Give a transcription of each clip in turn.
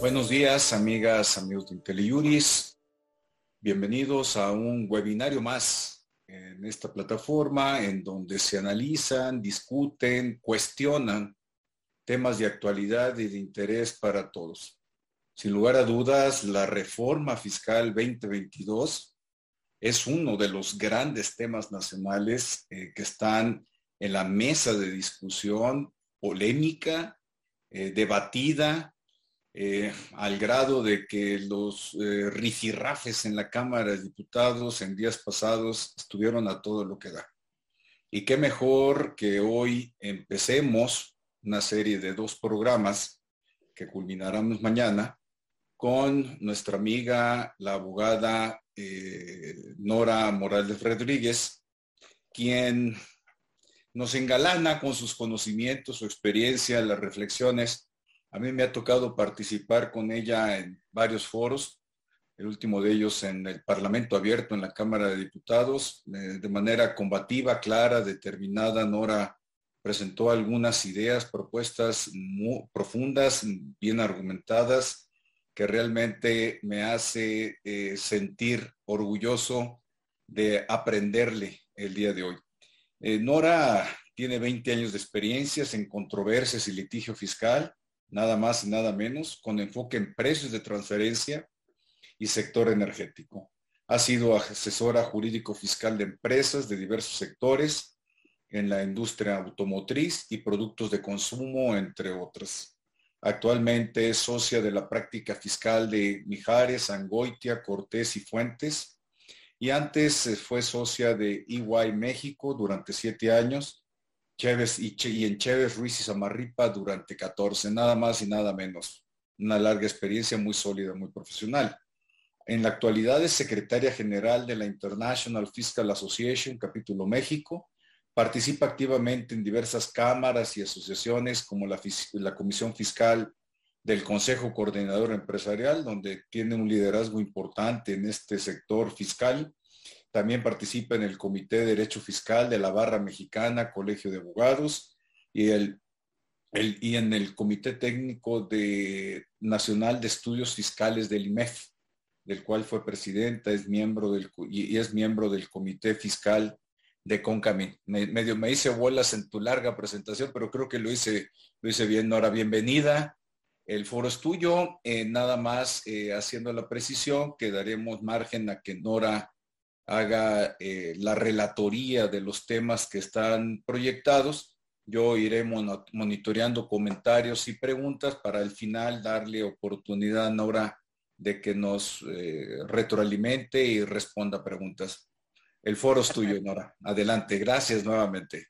Buenos días, amigas, amigos de IntelliJuris. Bienvenidos a un webinario más en esta plataforma en donde se analizan, discuten, cuestionan temas de actualidad y de interés para todos. Sin lugar a dudas, la reforma fiscal 2022 es uno de los grandes temas nacionales eh, que están en la mesa de discusión polémica, eh, debatida, eh, al grado de que los eh, rifirrafes en la Cámara de Diputados en días pasados estuvieron a todo lo que da. Y qué mejor que hoy empecemos una serie de dos programas que culminaremos mañana con nuestra amiga, la abogada eh, Nora Morales Rodríguez, quien nos engalana con sus conocimientos, su experiencia, las reflexiones a mí me ha tocado participar con ella en varios foros, el último de ellos en el Parlamento Abierto, en la Cámara de Diputados, eh, de manera combativa, clara, determinada. Nora presentó algunas ideas, propuestas muy profundas, bien argumentadas, que realmente me hace eh, sentir orgulloso de aprenderle el día de hoy. Eh, Nora tiene 20 años de experiencias en controversias y litigio fiscal nada más y nada menos, con enfoque en precios de transferencia y sector energético. Ha sido asesora jurídico fiscal de empresas de diversos sectores en la industria automotriz y productos de consumo, entre otras. Actualmente es socia de la práctica fiscal de Mijares, Angoitia, Cortés y Fuentes. Y antes eh, fue socia de EY México durante siete años Chévez y, en Chévez, Ruiz y Samarripa durante 14, nada más y nada menos. Una larga experiencia muy sólida, muy profesional. En la actualidad es secretaria general de la International Fiscal Association, capítulo México. Participa activamente en diversas cámaras y asociaciones como la, la Comisión Fiscal del Consejo Coordinador Empresarial, donde tiene un liderazgo importante en este sector fiscal también participa en el Comité de Derecho Fiscal de la Barra Mexicana, Colegio de Abogados, y, el, y en el Comité Técnico de, Nacional de Estudios Fiscales del IMEF, del cual fue presidenta, es miembro del, y, es miembro del Comité Fiscal de Concamín. Me, medio me hice bolas en tu larga presentación, pero creo que lo hice, lo hice bien. Nora, bienvenida. El foro es tuyo. Eh, nada más eh, haciendo la precisión, que daremos margen a que Nora haga eh, la relatoría de los temas que están proyectados. Yo iré monitoreando comentarios y preguntas para al final darle oportunidad a Nora de que nos eh, retroalimente y responda preguntas. El foro es tuyo, Nora. Adelante. Gracias nuevamente.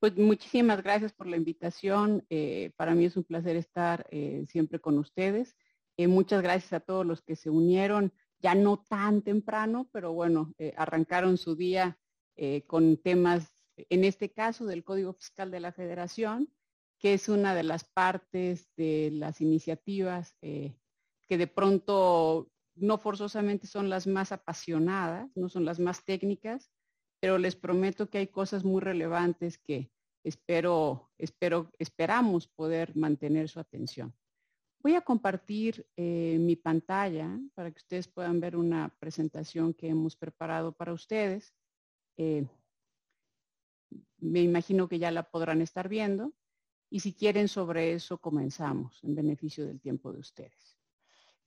Pues muchísimas gracias por la invitación. Eh, para mí es un placer estar siempre con ustedes. muchas gracias a todos los que se unieron ya no tan temprano, pero bueno, eh, arrancaron su día eh, con temas, en este caso del Código Fiscal de la Federación, que es una de las partes de las iniciativas eh, que de pronto no forzosamente son las más apasionadas, no son las más técnicas, pero les prometo que hay cosas muy relevantes que espero, espero, esperamos poder mantener su atención. Voy a compartir eh, mi pantalla para que ustedes puedan ver una presentación que hemos preparado para ustedes. Eh, me imagino que ya la podrán estar viendo y si quieren sobre eso comenzamos en beneficio del tiempo de ustedes.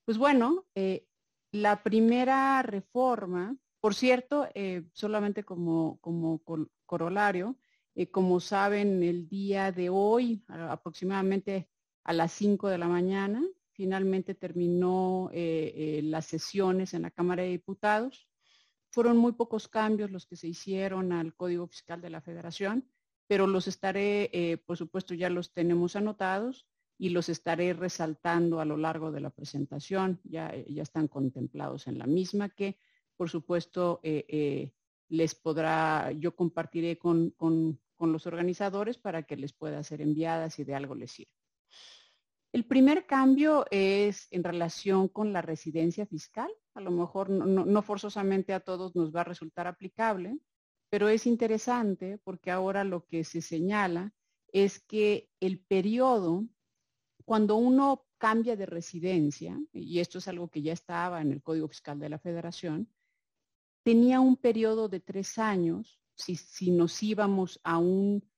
Pues bueno, eh, la primera reforma, por cierto, solamente como, como corolario, como saben, el día de hoy, aproximadamente a las 5 de la mañana. Finalmente terminó eh, eh, las sesiones en la Cámara de Diputados. Fueron muy pocos cambios los que se hicieron al Código Fiscal de la Federación, pero los estaré, eh, por supuesto, ya los tenemos anotados y los estaré resaltando a lo largo de la presentación. Ya, ya están contemplados en la misma que, por supuesto, les podrá, yo compartiré con, con los organizadores para que les pueda ser enviadas si de algo les sirve. El primer cambio es en relación con la residencia fiscal. A lo mejor no, forzosamente a todos nos va a resultar aplicable, pero es interesante porque ahora lo que se señala es que el periodo, cuando uno cambia de residencia, y esto es algo que ya estaba en el Código Fiscal de la Federación, tenía un periodo de tres años si, si nos íbamos a un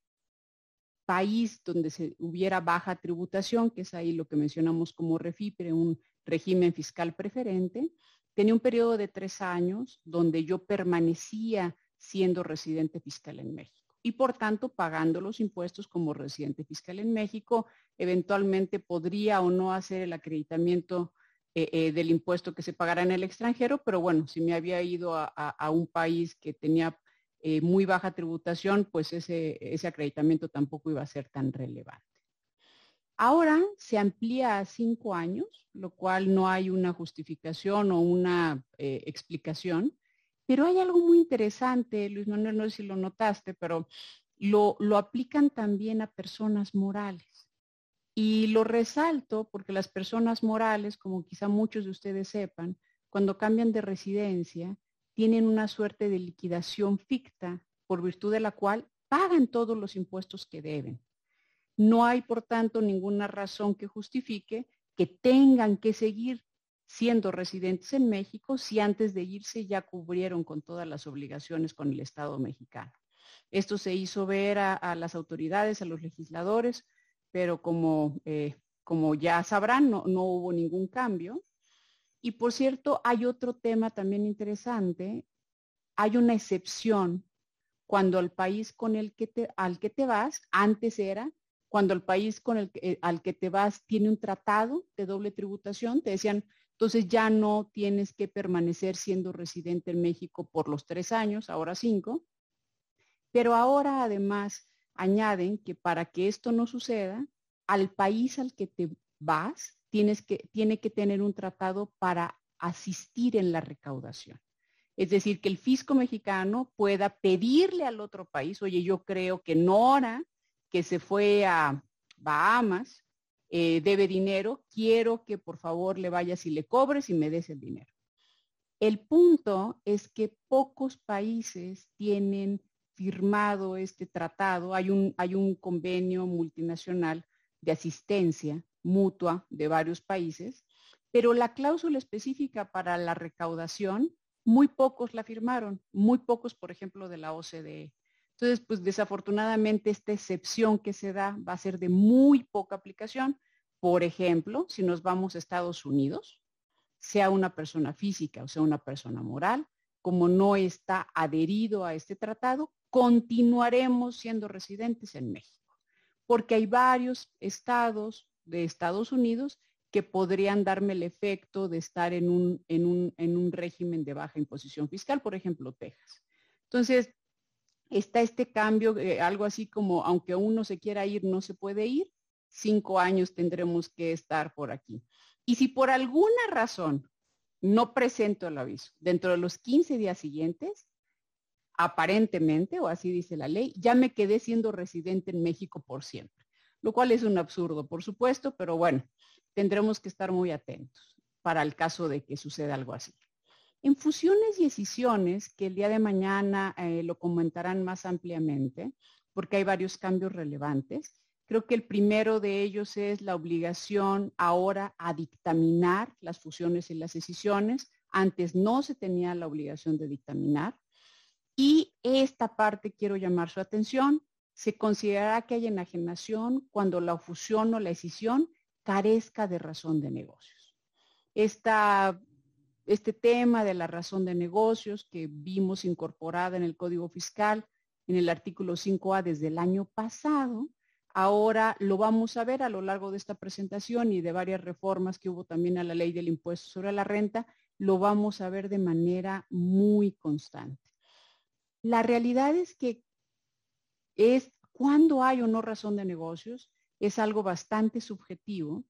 país donde se hubiera baja tributación, que es ahí lo que mencionamos como REFIPRE, un régimen fiscal preferente, tenía un periodo de tres años donde yo permanecía siendo residente fiscal en México y por tanto pagando los impuestos como residente fiscal en México, eventualmente podría o no hacer el acreditamiento eh, eh, del impuesto que se pagara en el extranjero, pero bueno, si me había ido a, un país que tenía eh, muy baja tributación, pues ese, ese acreditamiento tampoco iba a ser tan relevante. Ahora se amplía a cinco años, lo cual no hay una justificación o una explicación, pero hay algo muy interesante, Luis Manuel, no sé si lo notaste, pero lo, lo aplican también a personas morales. Y lo resalto porque las personas morales, como quizá muchos de ustedes sepan, cuando cambian de residencia, tienen una suerte de liquidación ficta por virtud de la cual pagan todos los impuestos que deben. No hay, por tanto, ninguna razón que justifique que tengan que seguir siendo residentes en México si antes de irse ya cubrieron con todas las obligaciones con el Estado mexicano. Esto se hizo ver a, las autoridades, a los legisladores, pero como, eh, como ya sabrán, no, hubo ningún cambio. Y por cierto, hay otro tema también interesante. Hay una excepción cuando el país con el que te, al que te vas, antes era, cuando el país con el eh, al que te vas tiene un tratado de doble tributación, te decían, entonces ya no tienes que permanecer siendo residente en México por los tres años, ahora cinco. Pero ahora además añaden que para que esto no suceda, al país al que te vas, que, tiene que tener un tratado para asistir en la recaudación. Es decir, que el fisco mexicano pueda pedirle al otro país, oye, yo creo que Nora, que se fue a Bahamas, eh, debe dinero, quiero que por favor le vayas y le cobres y me des el dinero. El punto es que pocos países tienen firmado este tratado. Hay un, hay un convenio multinacional de asistencia mutua de varios países, pero la cláusula específica para la recaudación, muy pocos la firmaron, muy pocos, por ejemplo, de la OCDE. Entonces, pues desafortunadamente esta excepción que se da va a ser de muy poca aplicación. Por ejemplo, si nos vamos a Estados Unidos, sea una persona física o sea una persona moral, como no está adherido a este tratado, continuaremos siendo residentes en México, porque hay varios estados de Estados Unidos que podrían darme el efecto de estar en un, en un, en un régimen de baja imposición fiscal, por ejemplo, Texas. Entonces, está este cambio, eh, algo así como, aunque uno se quiera ir, no se puede ir, cinco años tendremos que estar por aquí. Y si por alguna razón no presento el aviso dentro de los 15 días siguientes, aparentemente, o así dice la ley, ya me quedé siendo residente en México por siempre, lo cual es un absurdo, por supuesto, pero bueno, tendremos que estar muy atentos para el caso de que suceda algo así. En fusiones y escisiones, que el día de mañana eh, lo comentarán más ampliamente, porque hay varios cambios relevantes, creo que el primero de ellos es la obligación ahora a dictaminar las fusiones y las escisiones. Antes no se tenía la obligación de dictaminar. Y esta parte quiero llamar su atención. Se considerará que hay enajenación cuando la fusión o la escisión carezca de razón de negocios. Este tema de la razón de negocios que vimos incorporada en el Código Fiscal en el artículo 5A desde el año pasado, ahora lo vamos a ver a lo largo de esta presentación y de varias reformas que hubo también a la ley del impuesto sobre la renta, lo vamos a ver de manera muy constante. La realidad es que es cuando hay o no razón de negocios, es algo bastante subjetivo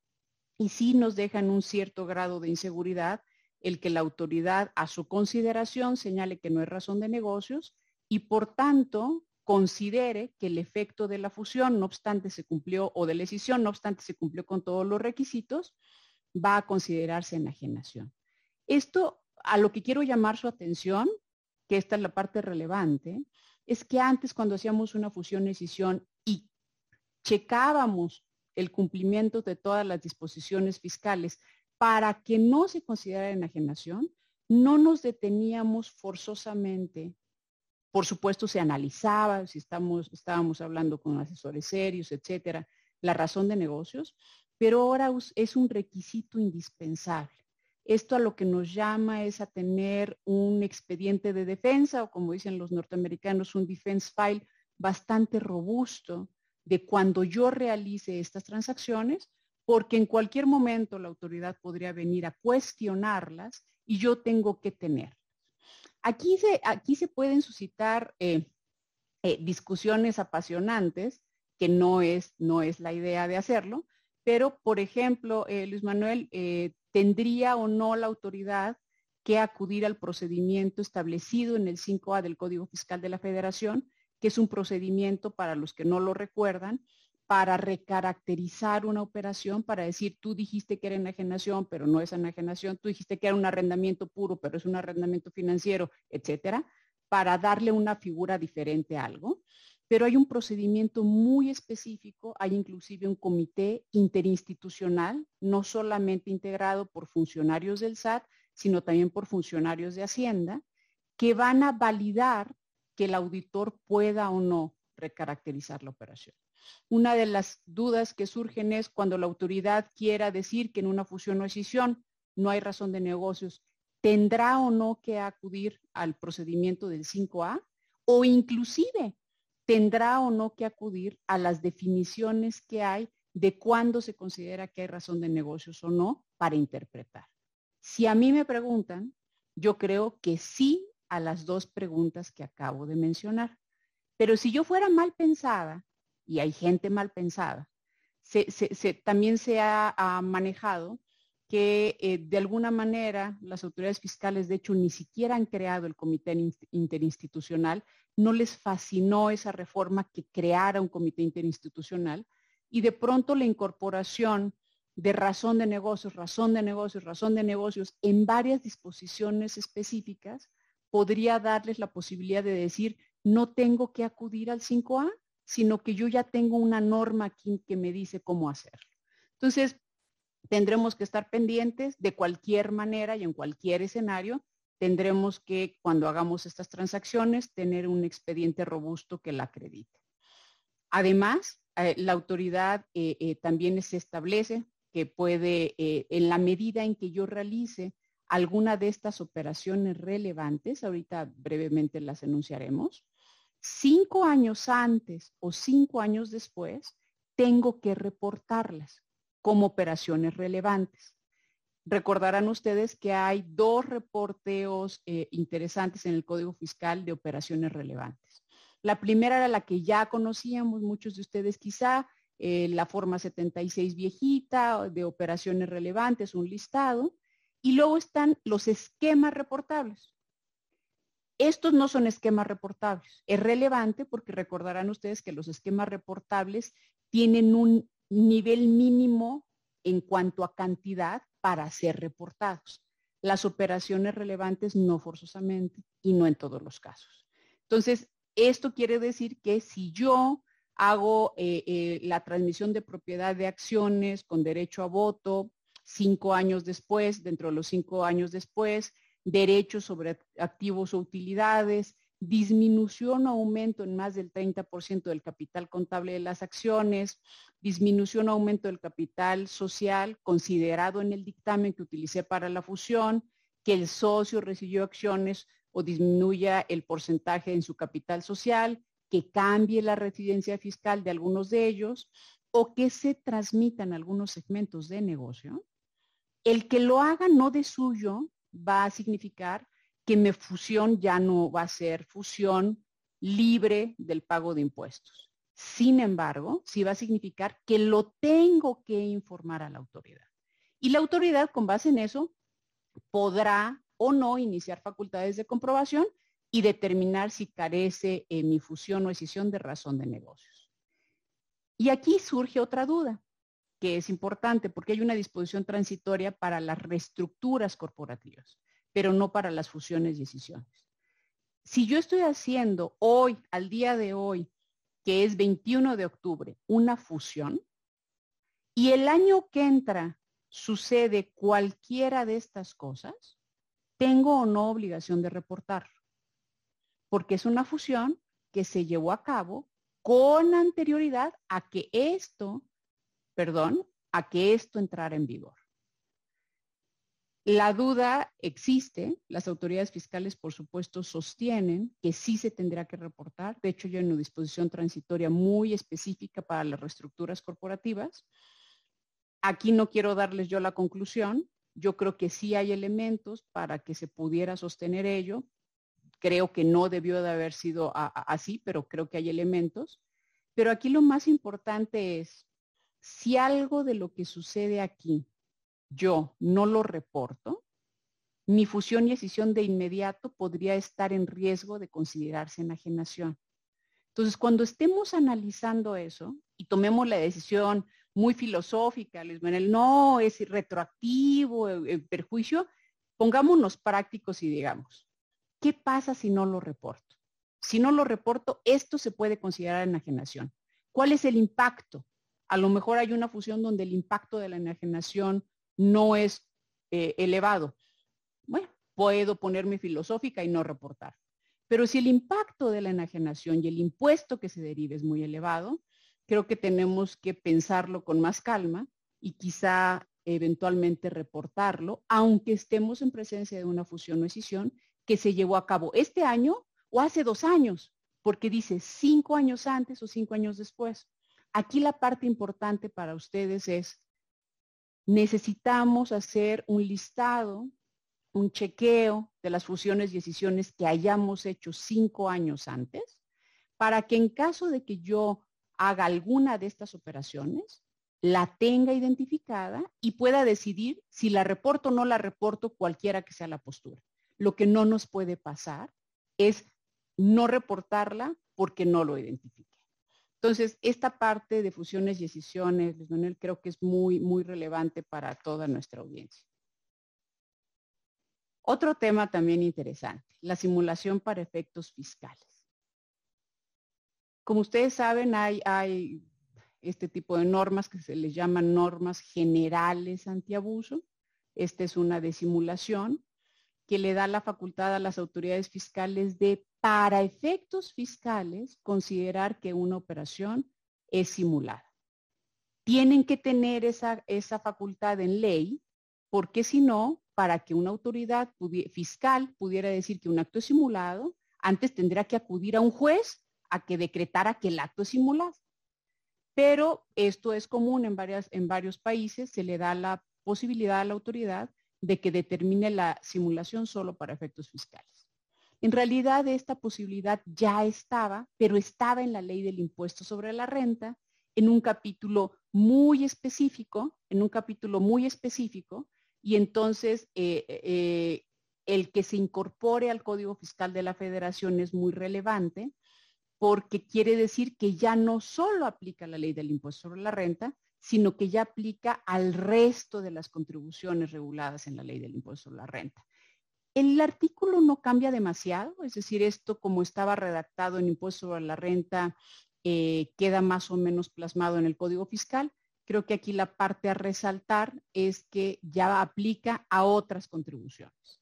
y sí nos dejan un cierto grado de inseguridad el que la autoridad a su consideración señale que no es razón de negocios y por tanto considere que el efecto de la fusión, no obstante se cumplió, o de la decisión, no obstante se cumplió con todos los requisitos, va a considerarse enajenación. Esto a lo que quiero llamar su atención, que esta es la parte relevante, es que antes cuando hacíamos una fusión-decisión y checábamos el cumplimiento de todas las disposiciones fiscales para que no se considerara enajenación, no nos deteníamos forzosamente. Por supuesto, se analizaba si estamos, estábamos hablando con asesores serios, etcétera, la razón de negocios, pero ahora es un requisito indispensable. Esto a lo que nos llama es a tener un expediente de defensa o como dicen los norteamericanos, un defense file bastante robusto de cuando yo realice estas transacciones, porque en cualquier momento la autoridad podría venir a cuestionarlas y yo tengo que tener. Aquí se, aquí se pueden suscitar eh, eh, discusiones apasionantes, que no es, no es la idea de hacerlo, pero, por ejemplo, eh, Luis Manuel, ¿tendría o no la autoridad que acudir al procedimiento establecido en el 5A del Código Fiscal de la Federación, que es un procedimiento, para los que no lo recuerdan, para recaracterizar una operación, para decir, tú dijiste que era enajenación, pero no es enajenación, tú dijiste que era un arrendamiento puro, pero es un arrendamiento financiero, etcétera, para darle una figura diferente a algo. Pero hay un procedimiento muy específico, hay inclusive un comité interinstitucional, no solamente integrado por funcionarios del SAT, sino también por funcionarios de Hacienda, que van a validar que el auditor pueda o no recaracterizar la operación. Una de las dudas que surgen es cuando la autoridad quiera decir que en una fusión o escisión no hay razón de negocios, ¿tendrá o no que acudir al procedimiento del 5A? O inclusive, ¿tendrá o no que acudir a las definiciones que hay de cuándo se considera que hay razón de negocios o no para interpretar? Si a mí me preguntan, yo creo que sí a las dos preguntas que acabo de mencionar. Pero si yo fuera mal pensada, y hay gente mal pensada, también se ha, manejado que eh, de alguna manera las autoridades fiscales, de hecho, ni siquiera han creado el comité interinstitucional, no les fascinó esa reforma que creara un comité interinstitucional y de pronto la incorporación de razón de negocios, razón de negocios, razón de negocios en varias disposiciones específicas podría darles la posibilidad de decir, no tengo que acudir al 5A, sino que yo ya tengo una norma aquí que me dice cómo hacerlo. Entonces, tendremos que estar pendientes de cualquier manera y en cualquier escenario. Tendremos que, cuando hagamos estas transacciones, tener un expediente robusto que la acredite. Además, eh, la autoridad eh, eh, también se establece que puede, en la medida en que yo realice alguna de estas operaciones relevantes, ahorita brevemente las enunciaremos, cinco años antes o cinco años después, tengo que reportarlas como operaciones relevantes. Recordarán ustedes que hay dos reporteos eh, interesantes en el Código Fiscal de operaciones relevantes. La primera era la que ya conocíamos muchos de ustedes quizá, eh, la forma 76 viejita de operaciones relevantes, un listado. Y luego están los esquemas reportables. Estos no son esquemas reportables. Es relevante porque recordarán ustedes que los esquemas reportables tienen un nivel mínimo en cuanto a cantidad para ser reportados. Las operaciones relevantes no forzosamente y no en todos los casos. Entonces, esto quiere decir que si yo hago eh, eh, la transmisión de propiedad de acciones con derecho a voto cinco años después, dentro de los cinco años después, derechos sobre activos o utilidades, disminución o aumento en más del 30% del capital contable de las acciones, disminución o aumento del capital social considerado en el dictamen que utilicé para la fusión, que el socio recibió acciones o disminuya el porcentaje en su capital social, que cambie la residencia fiscal de algunos de ellos o que se transmitan algunos segmentos de negocio, el que lo haga no de suyo va a significar que mi fusión ya no va a ser fusión libre del pago de impuestos. Sin embargo, sí va a significar que lo tengo que informar a la autoridad. Y la autoridad, con base en eso, podrá o no iniciar facultades de comprobación y determinar si carece en mi fusión o decisión de razón de negocios. Y aquí surge otra duda que es importante porque hay una disposición transitoria para las reestructuras corporativas, pero no para las fusiones y decisiones. Si yo estoy haciendo hoy, al día de hoy, que es 21 de octubre, una fusión, y el año que entra sucede cualquiera de estas cosas, tengo o no obligación de reportarlo, porque es una fusión que se llevó a cabo con anterioridad a que esto, perdón, a que esto entrara en vigor. La duda existe, las autoridades fiscales por supuesto sostienen que sí se tendrá que reportar, de hecho yo en una disposición transitoria muy específica para las reestructuras corporativas. Aquí no quiero darles yo la conclusión, yo creo que sí hay elementos para que se pudiera sostener ello, creo que no debió de haber sido así, pero creo que hay elementos. Pero aquí lo más importante es, si algo de lo que sucede aquí yo no lo reporto, mi fusión y escisión de inmediato podría estar en riesgo de considerarse enajenación. Entonces, cuando estemos analizando eso y tomemos la decisión muy filosófica, Luis Manuel, no, es retroactivo, el, el perjuicio, pongámonos prácticos y digamos, ¿qué pasa si no lo reporto? Si no lo reporto, esto se puede considerar enajenación. ¿Cuál es el impacto? A lo mejor hay una fusión donde el impacto de la enajenación no es eh, elevado. Bueno, puedo ponerme filosófica y no reportar. Pero si el impacto de la enajenación y el impuesto que se derive es muy elevado, creo que tenemos que pensarlo con más calma y quizá eventualmente reportarlo, aunque estemos en presencia de una fusión o escisión que se llevó a cabo este año o hace dos años, porque dice cinco años antes o cinco años después. Aquí la parte importante para ustedes es necesitamos hacer un listado, un chequeo de las fusiones y decisiones que hayamos hecho cinco años antes, para que en caso de que yo haga alguna de estas operaciones, la tenga identificada y pueda decidir si la reporto o no la reporto, cualquiera que sea la postura. Lo que no nos puede pasar es no reportarla porque no lo identifique. Entonces, esta parte de fusiones y decisiones, creo que es muy, muy relevante para toda nuestra audiencia. Otro tema también interesante, la simulación para efectos fiscales. Como ustedes saben, hay, hay este tipo de normas que se les llaman normas generales antiabuso. Esta es una de simulación que le da la facultad a las autoridades fiscales de para efectos fiscales considerar que una operación es simulada. Tienen que tener esa, esa facultad en ley porque si no, para que una autoridad fiscal pudiera decir que un acto es simulado, antes tendría que acudir a un juez a que decretara que el acto es simulado. Pero esto es común en, varias, en varios países, se le da la posibilidad a la autoridad de que determine la simulación solo para efectos fiscales. En realidad esta posibilidad ya estaba, pero estaba en la ley del impuesto sobre la renta, en un capítulo muy específico, en un capítulo muy específico, y entonces eh, eh, el que se incorpore al Código Fiscal de la Federación es muy relevante porque quiere decir que ya no solo aplica la ley del impuesto sobre la renta, sino que ya aplica al resto de las contribuciones reguladas en la ley del impuesto sobre la renta. El artículo no cambia demasiado, es decir, esto como estaba redactado en impuesto sobre la renta eh, queda más o menos plasmado en el Código Fiscal. Creo que aquí la parte a resaltar es que ya aplica a otras contribuciones.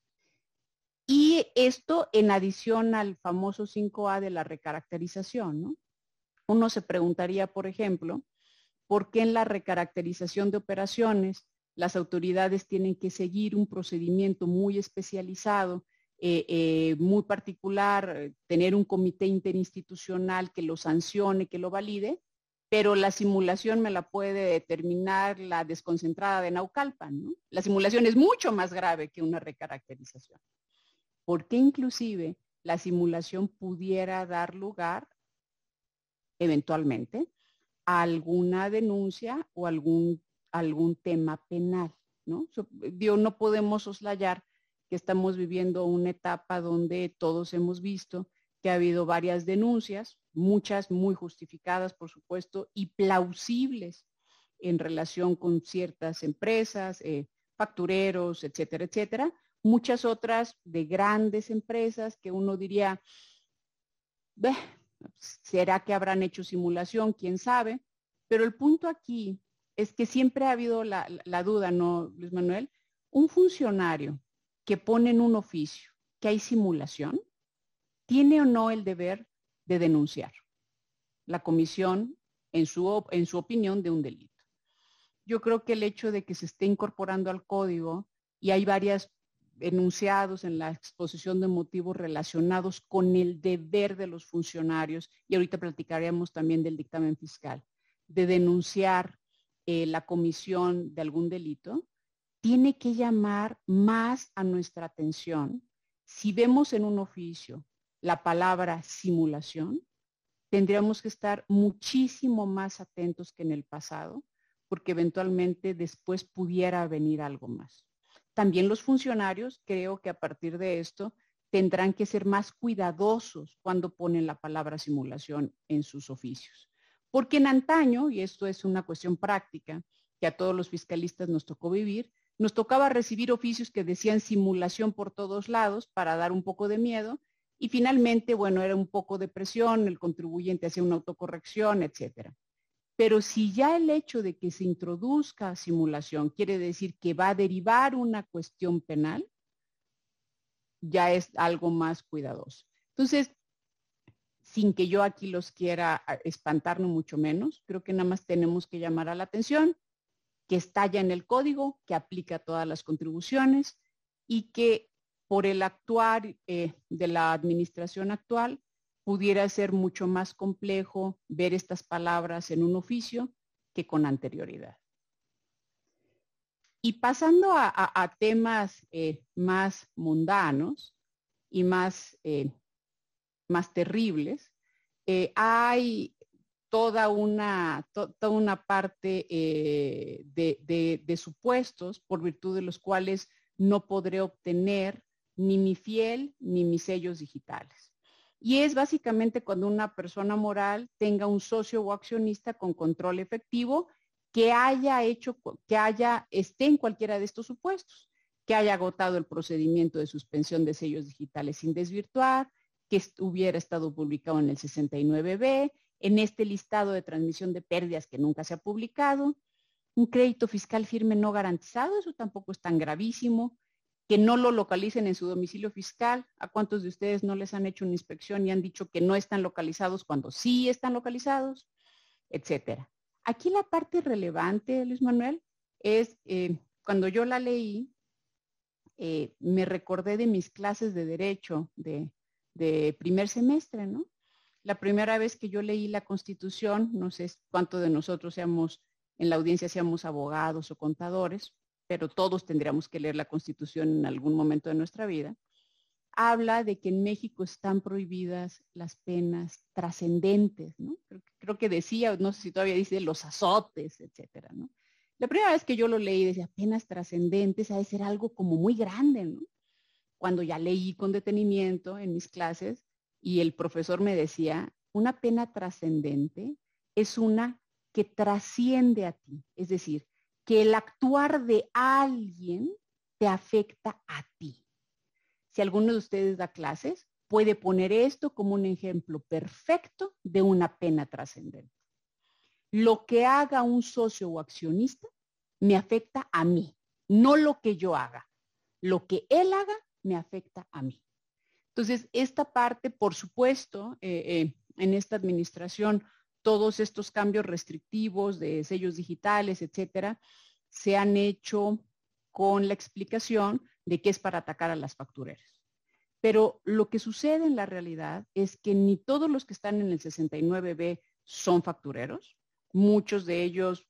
Y esto en adición al famoso 5A de la recaracterización, ¿no? Uno se preguntaría, por ejemplo, ¿por qué en la recaracterización de operaciones las autoridades tienen que seguir un procedimiento muy especializado, eh, eh, muy particular, tener un comité interinstitucional que lo sancione, que lo valide, pero la simulación me la puede determinar la desconcentrada de Naucalpan. La simulación es mucho más grave que una recaracterización. Porque inclusive la simulación pudiera dar lugar eventualmente alguna denuncia o algún algún tema penal, ¿no? no podemos soslayar que estamos viviendo una etapa donde todos hemos visto que ha habido varias denuncias, muchas muy justificadas, por supuesto, y plausibles en relación con ciertas empresas, eh, factureros, etcétera, etcétera. Muchas otras de grandes empresas que uno diría, ¿será que habrán hecho simulación? ¿Quién sabe? Pero el punto aquí es que siempre ha habido la, duda, ¿no, Luis Manuel? Un funcionario que pone en un oficio que hay simulación, ¿tiene o no el deber de denunciar la comisión, en su, en su opinión, de un delito? Yo creo que el hecho de que se esté incorporando al código y hay varios enunciados en la exposición de motivos relacionados con el deber de los funcionarios, y ahorita platicaremos también del dictamen fiscal, de denunciar eh, la comisión de algún delito, tiene que llamar más a nuestra atención. Si vemos en un oficio la palabra simulación, tendríamos que estar muchísimo más atentos que en el pasado, porque eventualmente después pudiera venir algo más. También los funcionarios, creo que a partir de esto, tendrán que ser más cuidadosos cuando ponen la palabra simulación en sus oficios. Porque en antaño, y esto es una cuestión práctica que a todos los fiscalistas nos tocó vivir, nos tocaba recibir oficios que decían simulación por todos lados para dar un poco de miedo y finalmente, bueno, era un poco de presión, el contribuyente hacía una autocorrección, etcétera. Pero si ya el hecho de que se introduzca simulación quiere decir que va a derivar una cuestión penal, ya es algo más cuidadoso. Entonces, sin que yo aquí los quiera espantar, no mucho menos, creo que nada más tenemos que llamar a la atención que está ya en el código, que aplica todas las contribuciones y que por el actuar eh, de la administración actual pudiera ser mucho más complejo ver estas palabras en un oficio que con anterioridad. Y pasando a, temas eh, más mundanos y más, eh, más terribles, hay toda una, toda una parte eh, de, supuestos por virtud de los cuales no podré obtener ni mi fiel ni mis sellos digitales. Y es básicamente cuando una persona moral tenga un socio o accionista con control efectivo que haya hecho, que haya, esté en cualquiera de estos supuestos, que haya agotado el procedimiento de suspensión de sellos digitales sin desvirtuar, que hubiera estado publicado en el 69B, en este listado de transmisión de pérdidas que nunca se ha publicado. Un crédito fiscal firme no garantizado, eso tampoco es tan gravísimo. Que no lo localicen en su domicilio fiscal. ¿A cuántos de ustedes no les han hecho una inspección y han dicho que no están localizados cuando sí están localizados? Etcétera. Aquí la parte relevante, Luis Manuel, es eh, cuando yo la leí, eh, me recordé de mis clases de derecho de, primer semestre, ¿no? La primera vez que yo leí la Constitución, no sé cuánto de nosotros seamos en la audiencia seamos abogados o contadores, pero todos tendríamos que leer la Constitución en algún momento de nuestra vida, habla de que en México están prohibidas las penas trascendentes, ¿no? Creo, que decía, no sé si todavía dice los azotes, etcétera, ¿no? La primera vez que yo lo leí decía penas trascendentes ha de ser algo como muy grande, ¿no? Cuando ya leí con detenimiento en mis clases, y el profesor me decía, una pena trascendente es una que trasciende a ti, es decir, que el actuar de alguien te afecta a ti. Si alguno de ustedes da clases, puede poner esto como un ejemplo perfecto de una pena trascendente. Lo que haga un socio o accionista me afecta a mí, no lo que yo haga. Lo que él haga me afecta a mí. Entonces, esta parte, por supuesto, eh, eh, en esta administración, todos estos cambios restrictivos de sellos digitales, etcétera, se han hecho con la explicación de que es para atacar a las factureras. Pero lo que sucede en la realidad es que ni todos los que están en el 69B son factureros. Muchos de ellos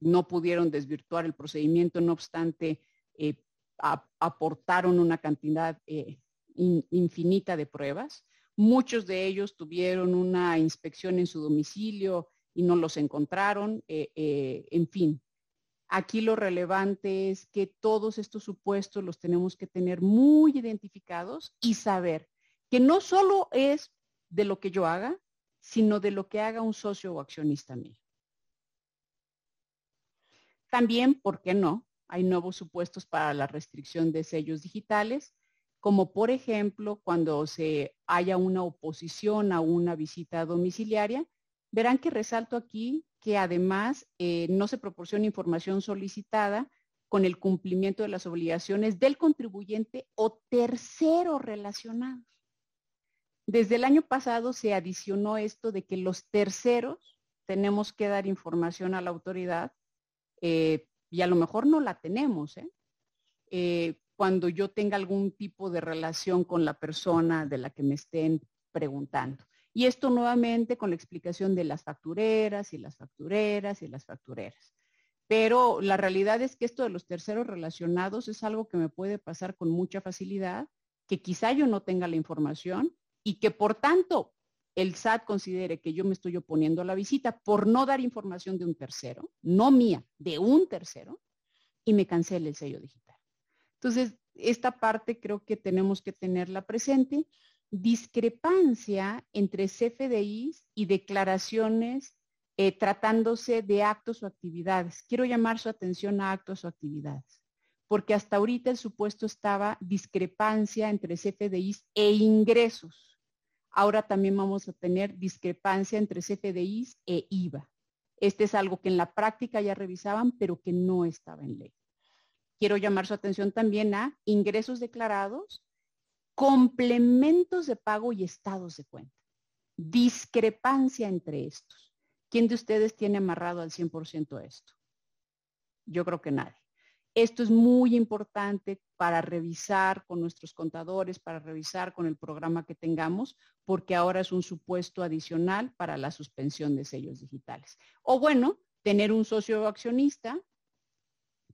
no pudieron desvirtuar el procedimiento, no obstante, eh, aportaron una cantidad infinita de pruebas. Muchos de ellos tuvieron una inspección en su domicilio y no los encontraron. Eh, eh, en fin, aquí lo relevante es que todos estos supuestos los tenemos que tener muy identificados y saber que no solo es de lo que yo haga, sino de lo que haga un socio o accionista mío. También, ¿por qué no? Hay nuevos supuestos para la restricción de sellos digitales como por ejemplo cuando se haya una oposición a una visita domiciliaria, verán que resalto aquí que además eh, no se proporciona información solicitada con el cumplimiento de las obligaciones del contribuyente o terceros relacionados. Desde el año pasado se adicionó esto de que los terceros tenemos que dar información a la autoridad eh, y a lo mejor no la tenemos. ¿eh? Cuando yo tenga algún tipo de relación con la persona de la que me estén preguntando. Y esto nuevamente con la explicación de las factureras y las factureras y las factureras. Pero la realidad es que esto de los terceros relacionados es algo que me puede pasar con mucha facilidad, que quizá yo no tenga la información y que por tanto el SAT considere que yo me estoy oponiendo a la visita por no dar información de un tercero, no mía, de un tercero, y me cancele el sello digital. Entonces, esta parte creo que tenemos que tenerla presente. Discrepancia entre CFDIs y declaraciones eh, tratándose de actos o actividades. Quiero llamar su atención a actos o actividades, porque hasta ahorita el supuesto estaba discrepancia entre CFDIs e ingresos ahora también vamos a tener discrepancia entre CFDIs e IVA. Este es algo que en la práctica ya revisaban, pero que no estaba en ley. Quiero llamar su atención también a ingresos declarados, complementos de pago y estados de cuenta. Discrepancia entre estos. ¿Quién de ustedes tiene amarrado al 100% esto? Yo creo que nadie. Esto es muy importante para revisar con nuestros contadores, para revisar con el programa que tengamos, porque ahora es un supuesto adicional para la suspensión de sellos digitales. O bueno, tener un socio accionista,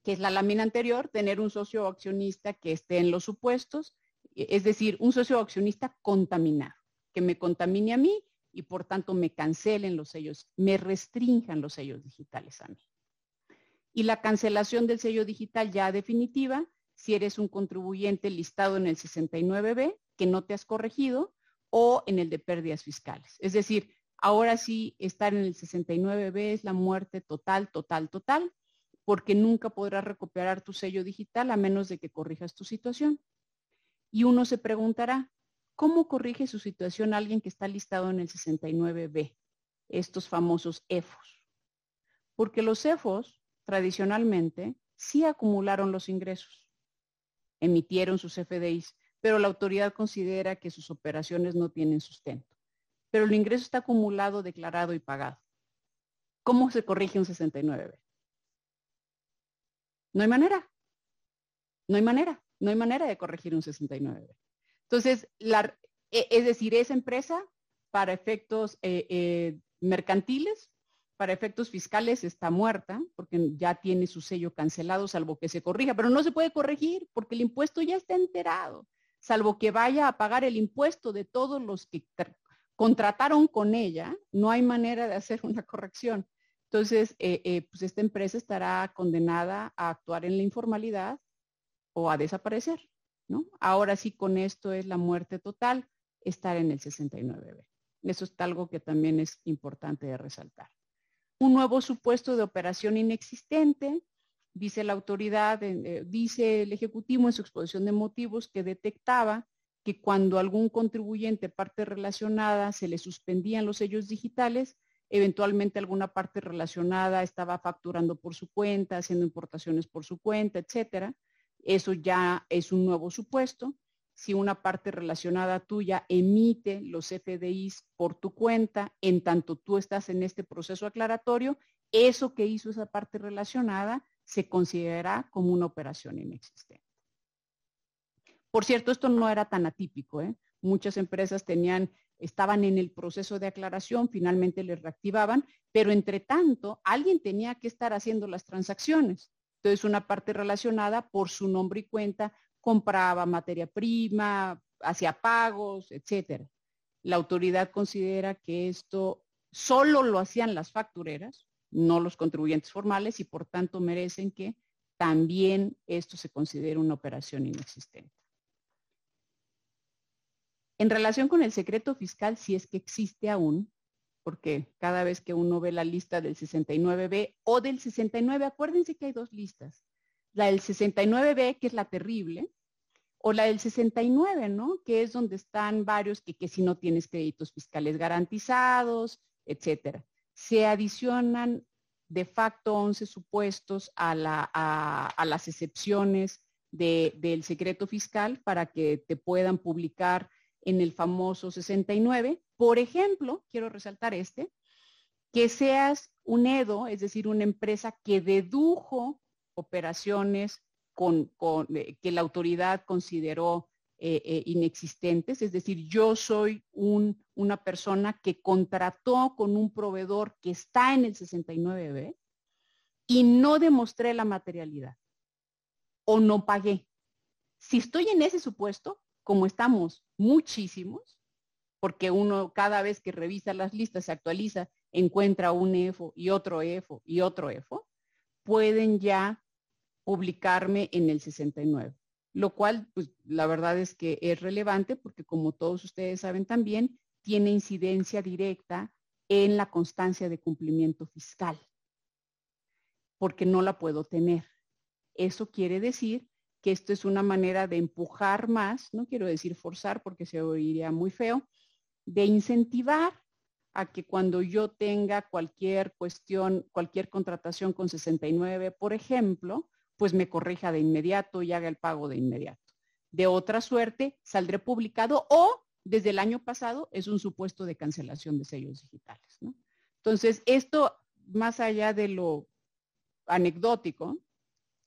que es la lámina anterior, tener un socio accionista que esté en los supuestos, e, es decir, un socio accionista contaminado, que me contamine a mí y por tanto me cancelen los sellos, me restrinjan los sellos digitales a mí y la cancelación del sello digital ya definitiva si eres un contribuyente listado en el 69B que no te has corregido o en el de pérdidas fiscales. Es decir, ahora sí estar en el 69B es la muerte total, total, total, porque nunca podrás recuperar tu sello digital a menos de que corrijas tu situación. Y uno se preguntará, ¿cómo corrige su situación alguien que está listado en el 69B? Estos famosos EFOS. Porque los EFOS tradicionalmente sí acumularon los ingresos, emitieron sus FDIs, pero la autoridad considera que sus operaciones no tienen sustento. Pero el ingreso está acumulado, declarado y pagado. ¿Cómo se corrige un 69B? No hay manera. No hay manera. No hay manera de corregir un 69B. Entonces, e, es decir, esa empresa para efectos eh, eh, mercantiles para efectos fiscales está muerta porque ya tiene su sello cancelado, salvo que se corrija, pero no se puede corregir porque el impuesto ya está enterado, salvo que vaya a pagar el impuesto de todos los que contrataron con ella, no hay manera de hacer una corrección. Entonces, eh, eh, pues esta empresa estará condenada a actuar en la informalidad o a desaparecer, ¿no? Ahora sí, con esto es la muerte total, estar en el 69B. Eso es algo que también es importante de resaltar un nuevo supuesto de operación inexistente, dice la autoridad, eh, dice el Ejecutivo en su exposición de motivos que detectaba que cuando algún contribuyente parte relacionada se le suspendían los sellos digitales, eventualmente alguna parte relacionada estaba facturando por su cuenta, haciendo importaciones por su cuenta, etcétera. Eso ya es un nuevo supuesto si una parte relacionada tuya emite los FDIs por tu cuenta, en tanto tú estás en este proceso aclaratorio, eso que hizo esa parte relacionada se considerará como una operación inexistente. Por cierto, esto no era tan atípico. ¿eh? Muchas empresas tenían, estaban en el proceso de aclaración, finalmente les reactivaban, pero entre tanto, alguien tenía que estar haciendo las transacciones. Entonces, una parte relacionada por su nombre y cuenta compraba materia prima, hacía pagos, etcétera. La autoridad considera que esto solo lo hacían las factureras, no los contribuyentes formales, y por tanto merecen que también esto se considere una operación inexistente. En relación con el secreto fiscal, si es que existe aún, porque cada vez que uno ve la lista del 69B o del 69, acuérdense que hay dos listas la del 69B, que es la terrible, o la del 69, ¿no? Que es donde están varios que, que si no tienes créditos fiscales garantizados, etcétera. se adicionan de facto 11 supuestos a, las excepciones del secreto fiscal para que te puedan publicar en el famoso 69. Por ejemplo, quiero resaltar este, que seas un EDO, es decir, una empresa que dedujo operaciones con, eh, que la autoridad consideró eh, eh, inexistentes, es decir, yo soy una persona que contrató con un proveedor que está en el 69B y no demostré la materialidad o no pagué. Si estoy en ese supuesto, como estamos muchísimos, porque uno cada vez que revisa las listas se actualiza, encuentra un EFO y otro EFO y otro EFO, pueden ya publicarme en el 69 lo cual, pues la verdad es que es relevante porque como todos ustedes saben también, tiene incidencia directa en la constancia de cumplimiento fiscal, porque no la puedo tener. Eso quiere decir que esto es una manera de empujar más, no quiero decir forzar porque se oiría muy feo, de incentivar a que cuando yo tenga cualquier cuestión, cualquier contratación con 69, por ejemplo, pues me corrija de inmediato y haga el pago de inmediato. De otra suerte, saldré publicado o desde el año pasado es un supuesto de cancelación de sellos digitales. Entonces, esto, más allá de lo anecdótico,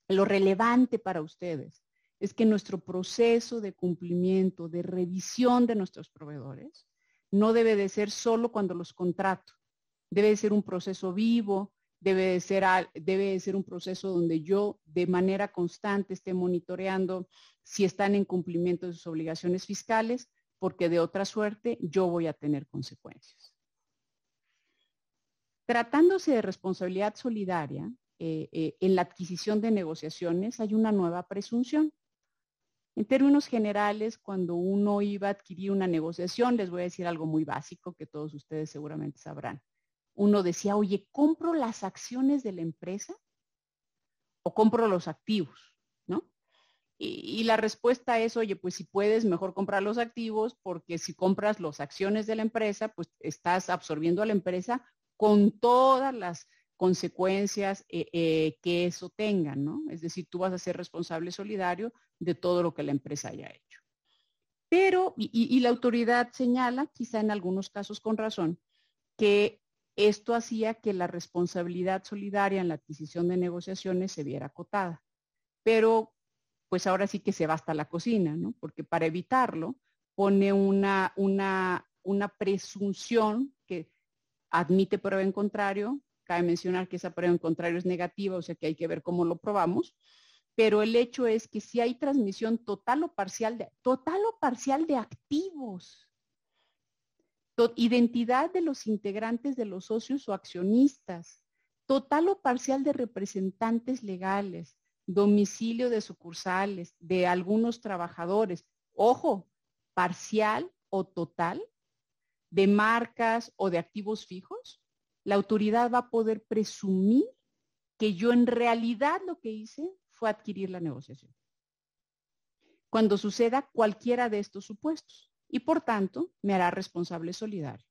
lo relevante para ustedes es que nuestro proceso de cumplimiento, de revisión de nuestros proveedores, no debe de ser solo cuando los contrato. Debe de ser un proceso vivo, debe de ser, un proceso donde yo de manera constante esté monitoreando si están en cumplimiento de sus obligaciones fiscales, porque de otra suerte yo voy a tener consecuencias. Tratándose de responsabilidad solidaria, eh, eh, en la adquisición de negociaciones hay una nueva presunción. En términos generales, cuando uno iba a adquirir una negociación, les voy a decir algo muy básico que todos ustedes seguramente sabrán uno decía, oye, ¿compro las acciones de la empresa o compro los activos? ¿No? Y, la respuesta es, oye, pues si puedes, mejor comprar los activos porque si compras las acciones de la empresa, pues estás absorbiendo a la empresa con todas las consecuencias eh, eh, que eso tenga, ¿no? Es decir, tú vas a ser responsable solidario de todo lo que la empresa haya hecho. Pero, y la autoridad señala, quizá en algunos casos con razón, que esto hacía que la responsabilidad solidaria en la adquisición de negociaciones se viera acotada. Pero pues ahora sí que se va hasta la cocina, ¿no? Porque para evitarlo pone una, una, una presunción que admite prueba en contrario. Cabe mencionar que esa prueba en contrario es negativa, o sea que hay que ver cómo lo probamos. Pero el hecho es que si hay transmisión total o parcial de, total o parcial de activos, identidad de los integrantes de los socios o accionistas, total o parcial de representantes legales, domicilio de sucursales, de algunos trabajadores, ojo, parcial o total, de marcas o de activos fijos, la autoridad va a poder presumir que yo en realidad lo que hice fue adquirir la negociación. Cuando suceda cualquiera de estos supuestos y por tanto me hará responsable solidario.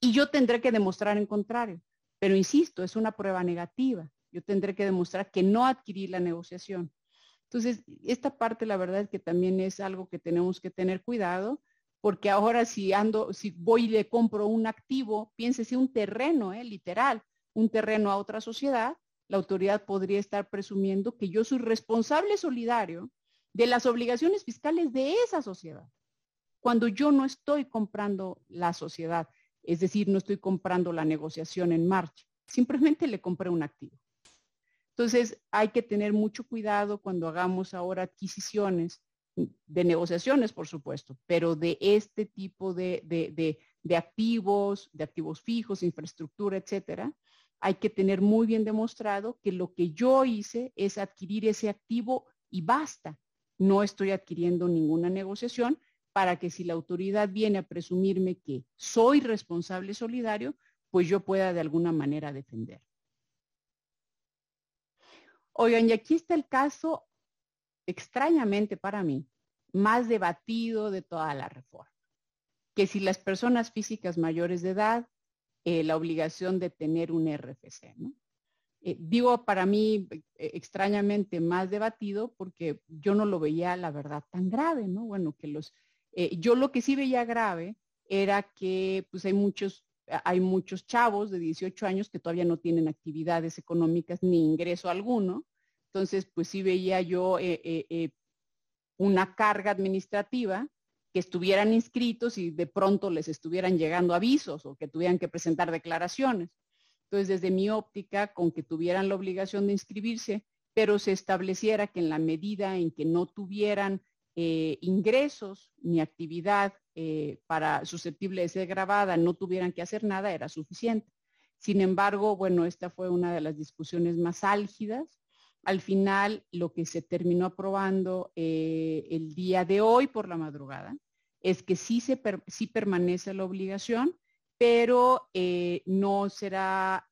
Y yo tendré que demostrar en contrario. Pero insisto, es una prueba negativa. Yo tendré que demostrar que no adquirí la negociación. Entonces, esta parte la verdad es que también es algo que tenemos que tener cuidado, porque ahora si ando, si voy y le compro un activo, piénsese un terreno, ¿eh? literal, un terreno a otra sociedad, la autoridad podría estar presumiendo que yo soy responsable solidario de las obligaciones fiscales de esa sociedad cuando yo no estoy comprando la sociedad, es decir, no estoy comprando la negociación en marcha, simplemente le compré un activo. Entonces, hay que tener mucho cuidado cuando hagamos ahora adquisiciones de negociaciones, por supuesto, pero de este tipo de, de activos, de activos fijos, infraestructura, etcétera, hay que tener muy bien demostrado que lo que yo hice es adquirir ese activo y basta. No estoy adquiriendo ninguna negociación, para que si la autoridad viene a presumirme que soy responsable solidario, pues yo pueda de alguna manera defender. Oigan, y aquí está el caso, extrañamente para mí, más debatido de toda la reforma, que si las personas físicas mayores de edad eh, la obligación de tener un RFC. Eh, digo, para mí extrañamente más debatido porque yo no lo veía, la verdad, tan grave, ¿no? Bueno, que los, yo lo que sí veía grave era que pues hay muchos hay muchos chavos de 18 años que todavía no tienen actividades económicas ni ingreso alguno. Entonces, pues sí veía yo eh, eh, eh, una carga administrativa que estuvieran inscritos y de pronto les estuvieran llegando avisos o que tuvieran que presentar declaraciones. Entonces, desde mi óptica, con que tuvieran la obligación de inscribirse, pero se estableciera que en la medida en que no tuvieran ingresos ni actividad para susceptible de ser grabada no tuvieran que hacer nada, era suficiente. Sin embargo, bueno, esta fue una de las discusiones más álgidas. Al final, lo que se terminó aprobando eh, el día de hoy por la madrugada es que sí, se sí permanece la obligación, pero eh, no será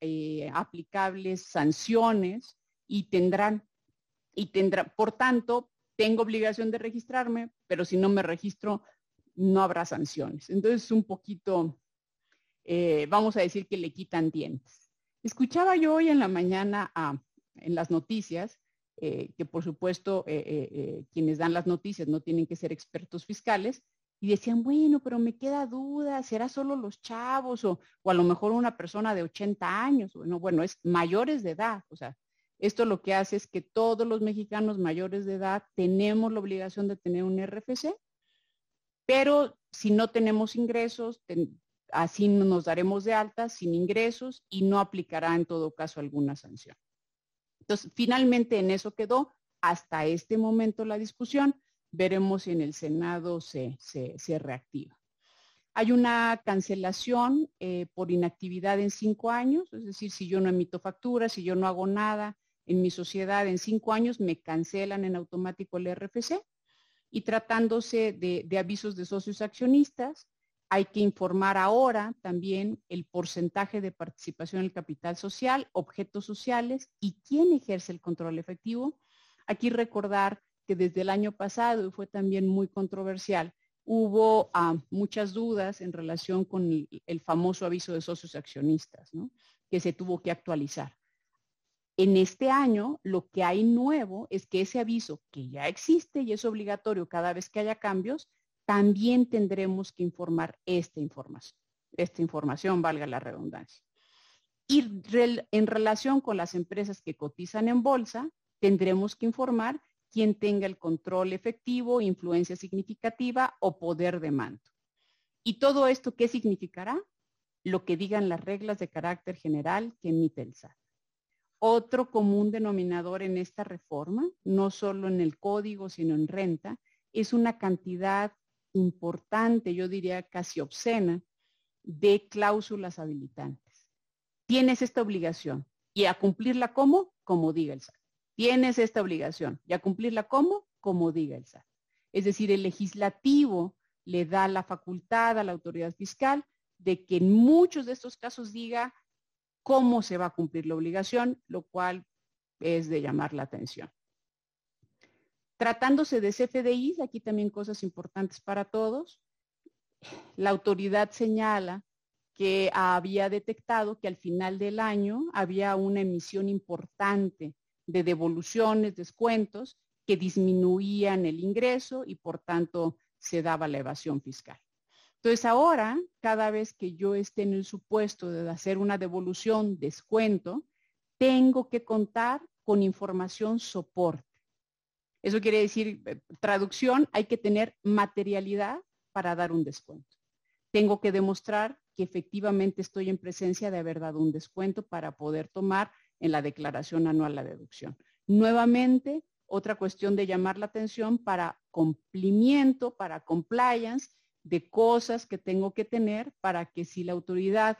aplicables sanciones y tendrán, y tendrá, por tanto, tengo obligación de registrarme, pero si no me registro, no habrá sanciones. Entonces, un poquito, eh, vamos a decir que le quitan dientes. Escuchaba yo hoy en la mañana en las noticias, eh, que por supuesto eh, quienes dan las noticias no tienen que ser expertos fiscales, y decían, bueno, pero me queda duda, ¿será solo los chavos o, o a lo mejor una persona de 80 años? Bueno, bueno, es mayores de edad, o sea, esto lo que hace es que todos los mexicanos mayores de edad tenemos la obligación de tener un RFC pero si no tenemos ingresos, así nos daremos de alta sin ingresos y no aplicará en todo caso alguna sanción. Entonces, finalmente en eso quedó hasta este momento la discusión. Veremos si en el Senado se, reactiva. Hay una cancelación eh, por inactividad en cinco años, es decir, si yo no emito facturas, si yo no hago nada en mi sociedad en cinco años, me cancelan en automático el RFC y tratándose de, avisos de socios accionistas, hay que informar ahora también el porcentaje de participación en el capital social, objetos sociales y quién ejerce el control efectivo. Aquí recordar que desde el año pasado, y fue también muy controversial, hubo ah, muchas dudas en relación con el, famoso aviso de socios accionistas, que se tuvo que actualizar. En este año, lo que hay nuevo es que ese aviso, que ya existe y es obligatorio cada vez que haya cambios, también tendremos que informar esta información. Esta información, valga la redundancia. Y en relación con las empresas que cotizan en bolsa, tendremos que informar quien tenga el control efectivo, influencia significativa o poder de mando. ¿Y todo esto qué significará? Lo que digan las reglas de carácter general que emite el SAT. Otro común denominador en esta reforma, no solo en el código, sino en renta, es una cantidad importante, yo diría casi obscena, de cláusulas habilitantes. Tienes esta obligación y a cumplirla como, como diga el SAT. Tienes esta obligación y a cumplirla como, como diga el SAT. Es decir, el legislativo le da la facultad a la autoridad fiscal de que en muchos de estos casos diga cómo se va a cumplir la obligación, lo cual es de llamar la atención. Tratándose de CFDIs, aquí también cosas importantes para todos. La autoridad señala que había detectado que al final del año había una emisión importante de devoluciones, descuentos, que disminuían el ingreso y por tanto se daba la evasión fiscal. Entonces ahora, cada vez que yo esté en el supuesto de hacer una devolución, descuento, tengo que contar con información soporte. Eso quiere decir, eh, traducción, hay que tener materialidad para dar un descuento. Tengo que demostrar que efectivamente estoy en presencia de haber dado un descuento para poder tomar en la declaración anual la deducción. Nuevamente, otra cuestión de llamar la atención para cumplimiento, para compliance, de cosas que tengo que tener para que si la autoridad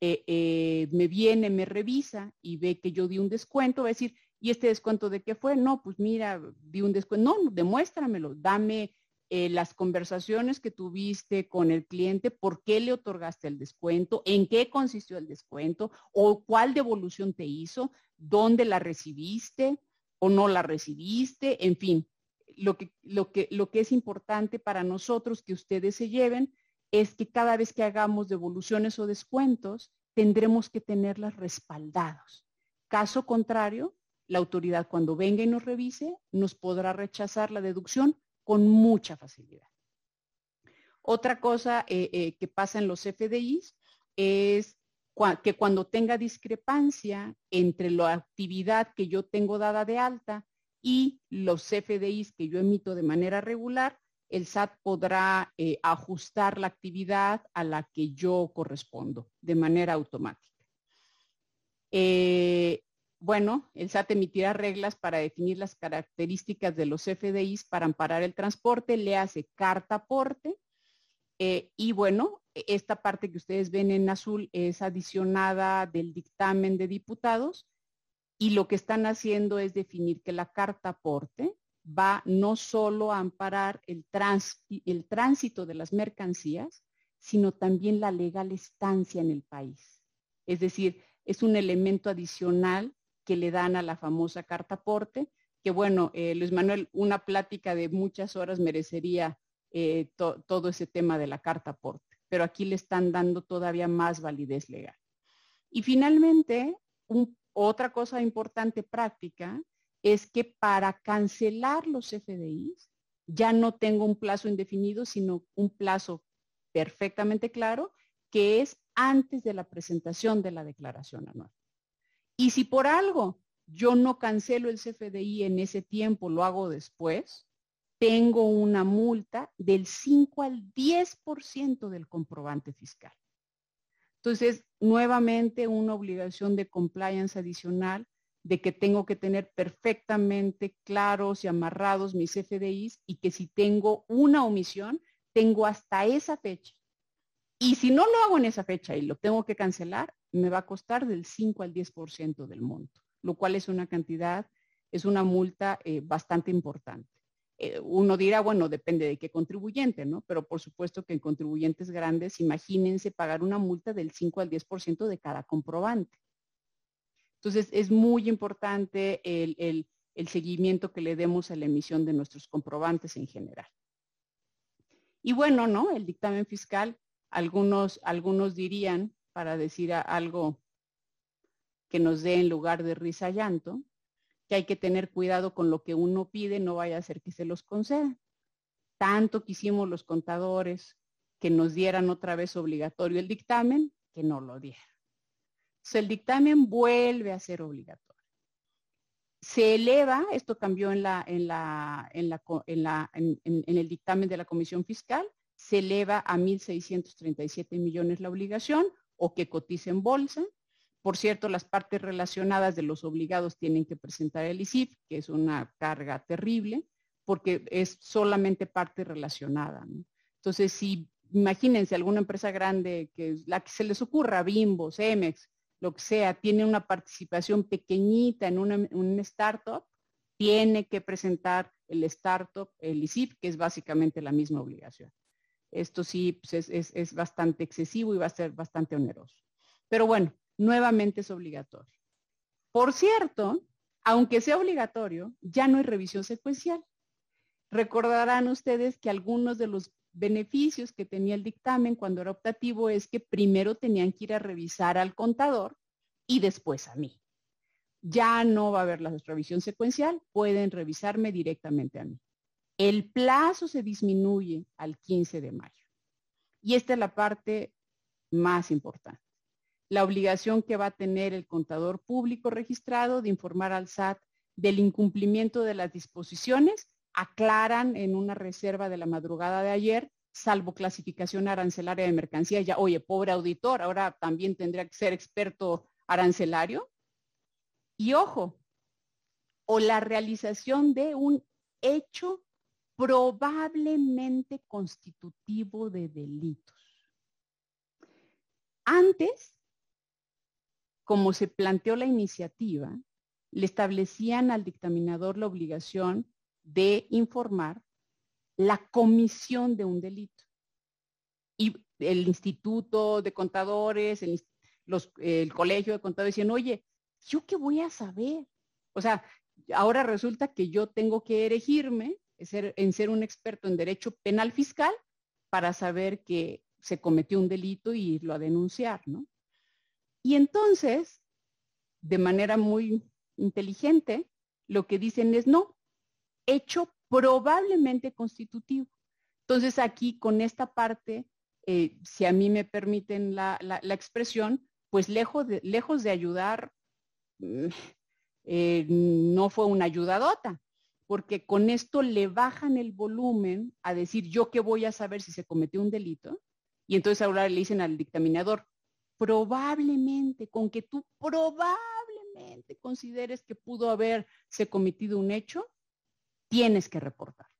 eh, eh, me viene, me revisa y ve que yo di un descuento, va a decir, ¿y este descuento de qué fue? No, pues mira, di un descuento. No, demuéstramelo, dame eh, las conversaciones que tuviste con el cliente, por qué le otorgaste el descuento, en qué consistió el descuento o cuál devolución te hizo, dónde la recibiste o no la recibiste, en fin, lo que, lo, que, lo que es importante para nosotros que ustedes se lleven es que cada vez que hagamos devoluciones o descuentos, tendremos que tenerlas respaldados. Caso contrario, la autoridad cuando venga y nos revise nos podrá rechazar la deducción con mucha facilidad. Otra cosa eh, eh, que pasa en los FDIs es que cuando tenga discrepancia entre la actividad que yo tengo dada de alta y los FDIs que yo emito de manera regular, el SAT podrá eh, ajustar la actividad a la que yo correspondo de manera automática. Bueno, el SAT emitirá reglas para definir las características de los FDIs para amparar el transporte, le hace carta aporte eh, y bueno, esta parte que ustedes ven en azul es adicionada del dictamen de diputados y lo que están haciendo es definir que la carta aporte va no solo a amparar el, el tránsito de las mercancías, sino también la legal estancia en el país. Es decir, es un elemento adicional que le dan a la famosa carta aporte, que bueno, eh, Luis Manuel, una plática de muchas horas merecería eh, todo ese tema de la carta aporte, pero aquí le están dando todavía más validez legal. Y finalmente, otra cosa importante práctica es que para cancelar los FDIs ya no tengo un plazo indefinido, sino un plazo perfectamente claro, que es antes de la presentación de la declaración anual. Y si por algo yo no cancelo el CFDI en ese tiempo, lo hago después, tengo una multa del 5 al 10% del comprobante fiscal. Entonces, nuevamente una obligación de compliance adicional de que tengo que tener perfectamente claros y amarrados mis FDIs y que si tengo una omisión, tengo hasta esa fecha. Y si no lo hago en esa fecha y lo tengo que cancelar, me va a costar del 5 al 10% del monto, lo cual es una cantidad, es una multa eh, bastante importante. Eh, uno dirá, bueno, depende de qué contribuyente, ¿no? Pero por supuesto que en contribuyentes grandes, imagínense pagar una multa del 5 al 10% de cada comprobante. Entonces, es muy importante el, seguimiento que le demos a la emisión de nuestros comprobantes en general. Y bueno, ¿no? El dictamen fiscal, algunos, algunos dirían, para decir algo que nos dé en lugar de risa llanto, que hay que tener cuidado con lo que uno pide, no vaya a ser que se los conceda. Tanto quisimos los contadores que nos dieran otra vez obligatorio el dictamen, que no lo dieron el dictamen vuelve a ser obligatorio. Se eleva, esto cambió en, la, en, la, en, la, en, en el dictamen de la Comisión Fiscal, se eleva a 1.637 millones la obligación o que cotice en bolsa. Por cierto, las partes relacionadas de los obligados tienen que presentar el ISIF, que es una carga terrible, porque es solamente parte relacionada. Entonces, si imagínense alguna empresa grande que la que se les ocurra, Bimbo, Cemex, lo que sea, tiene una participación pequeñita en una, un startup, tiene que presentar el startup, el ISIP, que es básicamente la misma obligación. Esto sí pues, es, es bastante excesivo y va a ser bastante oneroso. Pero bueno, nuevamente es obligatorio. Por cierto, aunque sea obligatorio, ya no hay revisión secuencial. Recordarán ustedes que algunos de los beneficios que tenía el dictamen cuando era optativo es que primero tenían que ir a revisar al contador y después a mí. Ya no va a haber la revisión secuencial, pueden revisarme directamente a mí. El plazo se disminuye al 15 de mayo. Y esta es la parte más importante. La obligación que va a tener el contador público registrado de informar al SAT del incumplimiento de las disposiciones aclaran en una reserva de la madrugada de ayer, salvo clasificación arancelaria de mercancía, ya, oye, pobre auditor, ahora también tendría que ser experto arancelario. Y ojo, o la realización de un hecho probablemente constitutivo de delitos. Antes, como se planteó la iniciativa, le establecían al dictaminador la obligación de informar la comisión de un delito. Y el Instituto de Contadores, el, Colegio de Contadores decían, oye, ¿yo qué voy a saber? O sea, ahora resulta que yo tengo que erigirme en ser un experto en derecho penal fiscal para saber que se cometió un delito y irlo a denunciar, ¿no? Y entonces, de manera muy inteligente, lo que dicen es no, hecho probablemente constitutivo. Entonces aquí con esta parte, eh, si a mí me permiten la, expresión, pues lejos de, lejos de ayudar, mm, eh, no fue una ayudadota, porque con esto le bajan el volumen a decir yo qué voy a saber si se cometió un delito. Y entonces ahora le dicen al dictaminador, probablemente, con que tú probablemente consideres que pudo haberse cometido un hecho, tienes que reportarlo.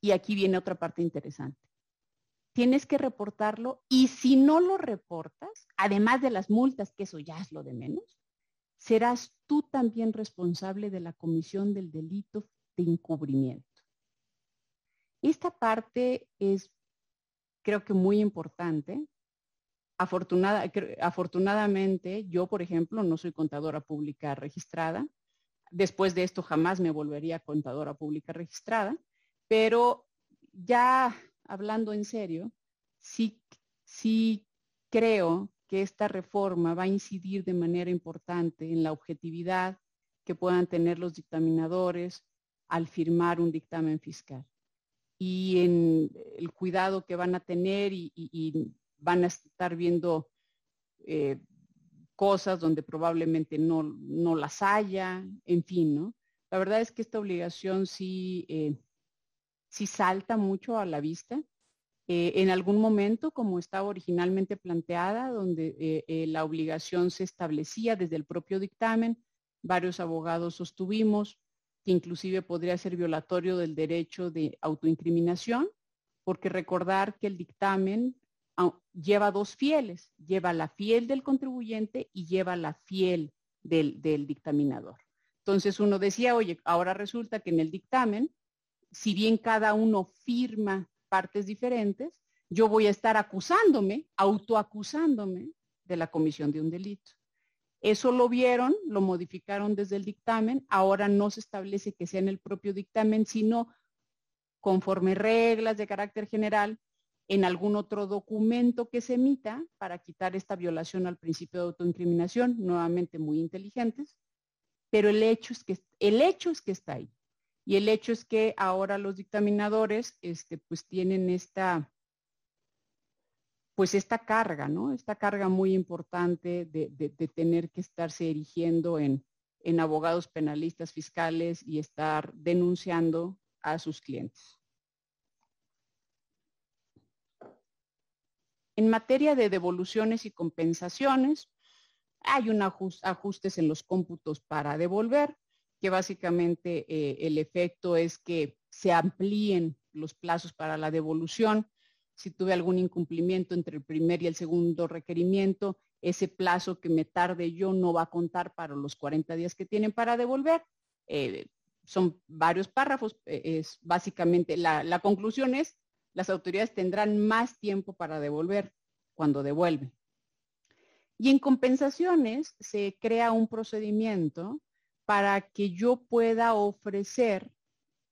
Y aquí viene otra parte interesante. Tienes que reportarlo y si no lo reportas, además de las multas, que eso ya es lo de menos, serás tú también responsable de la comisión del delito de encubrimiento. Esta parte es, creo que muy importante. afortunadamente, yo, por ejemplo, no soy contadora pública registrada. Después de esto jamás me volvería contadora pública registrada, pero ya hablando en serio, sí, sí creo que esta reforma va a incidir de manera importante en la objetividad que puedan tener los dictaminadores al firmar un dictamen fiscal y en el cuidado que van a tener y, van a estar viendo eh, cosas donde probablemente no, no, las haya, en fin, ¿no? La verdad es que esta obligación sí, eh, sí salta mucho a la vista eh, en algún momento, como estaba originalmente planteada, donde eh, eh, la obligación se establecía desde el propio dictamen, varios abogados sostuvimos que inclusive podría ser violatorio del derecho de autoincriminación, porque recordar que el dictamen lleva dos fieles, lleva la fiel del contribuyente y lleva la fiel del dictaminador. Entonces uno decía, oye, ahora resulta que en el dictamen, si bien cada uno firma partes diferentes, yo voy a estar acusándome, autoacusándome de la comisión de un delito. Eso lo vieron, lo modificaron desde el dictamen, ahora no se establece que sea en el propio dictamen, sino conforme reglas de carácter general en algún otro documento que se emita para quitar esta violación al principio de autoincriminación, nuevamente muy inteligentes, pero el hecho es que, el hecho es que está ahí. Y el hecho es que ahora los dictaminadores este, pues tienen esta, pues esta carga, ¿no? Esta carga muy importante de, tener que estarse erigiendo en, en abogados penalistas fiscales y estar denunciando a sus clientes. En materia de devoluciones y compensaciones, hay un ajustes en los cómputos para devolver que básicamente eh, el efecto es que se amplíen los plazos para la devolución. Si tuve algún incumplimiento entre el primer y el segundo requerimiento, ese plazo que me tarde yo no va a contar para los 40 días que tienen para devolver. Eh, son varios párrafos. Eh, es básicamente la, la conclusión es, las autoridades tendrán más tiempo para devolver cuando devuelven. Y en compensaciones se crea un procedimiento para que yo pueda ofrecer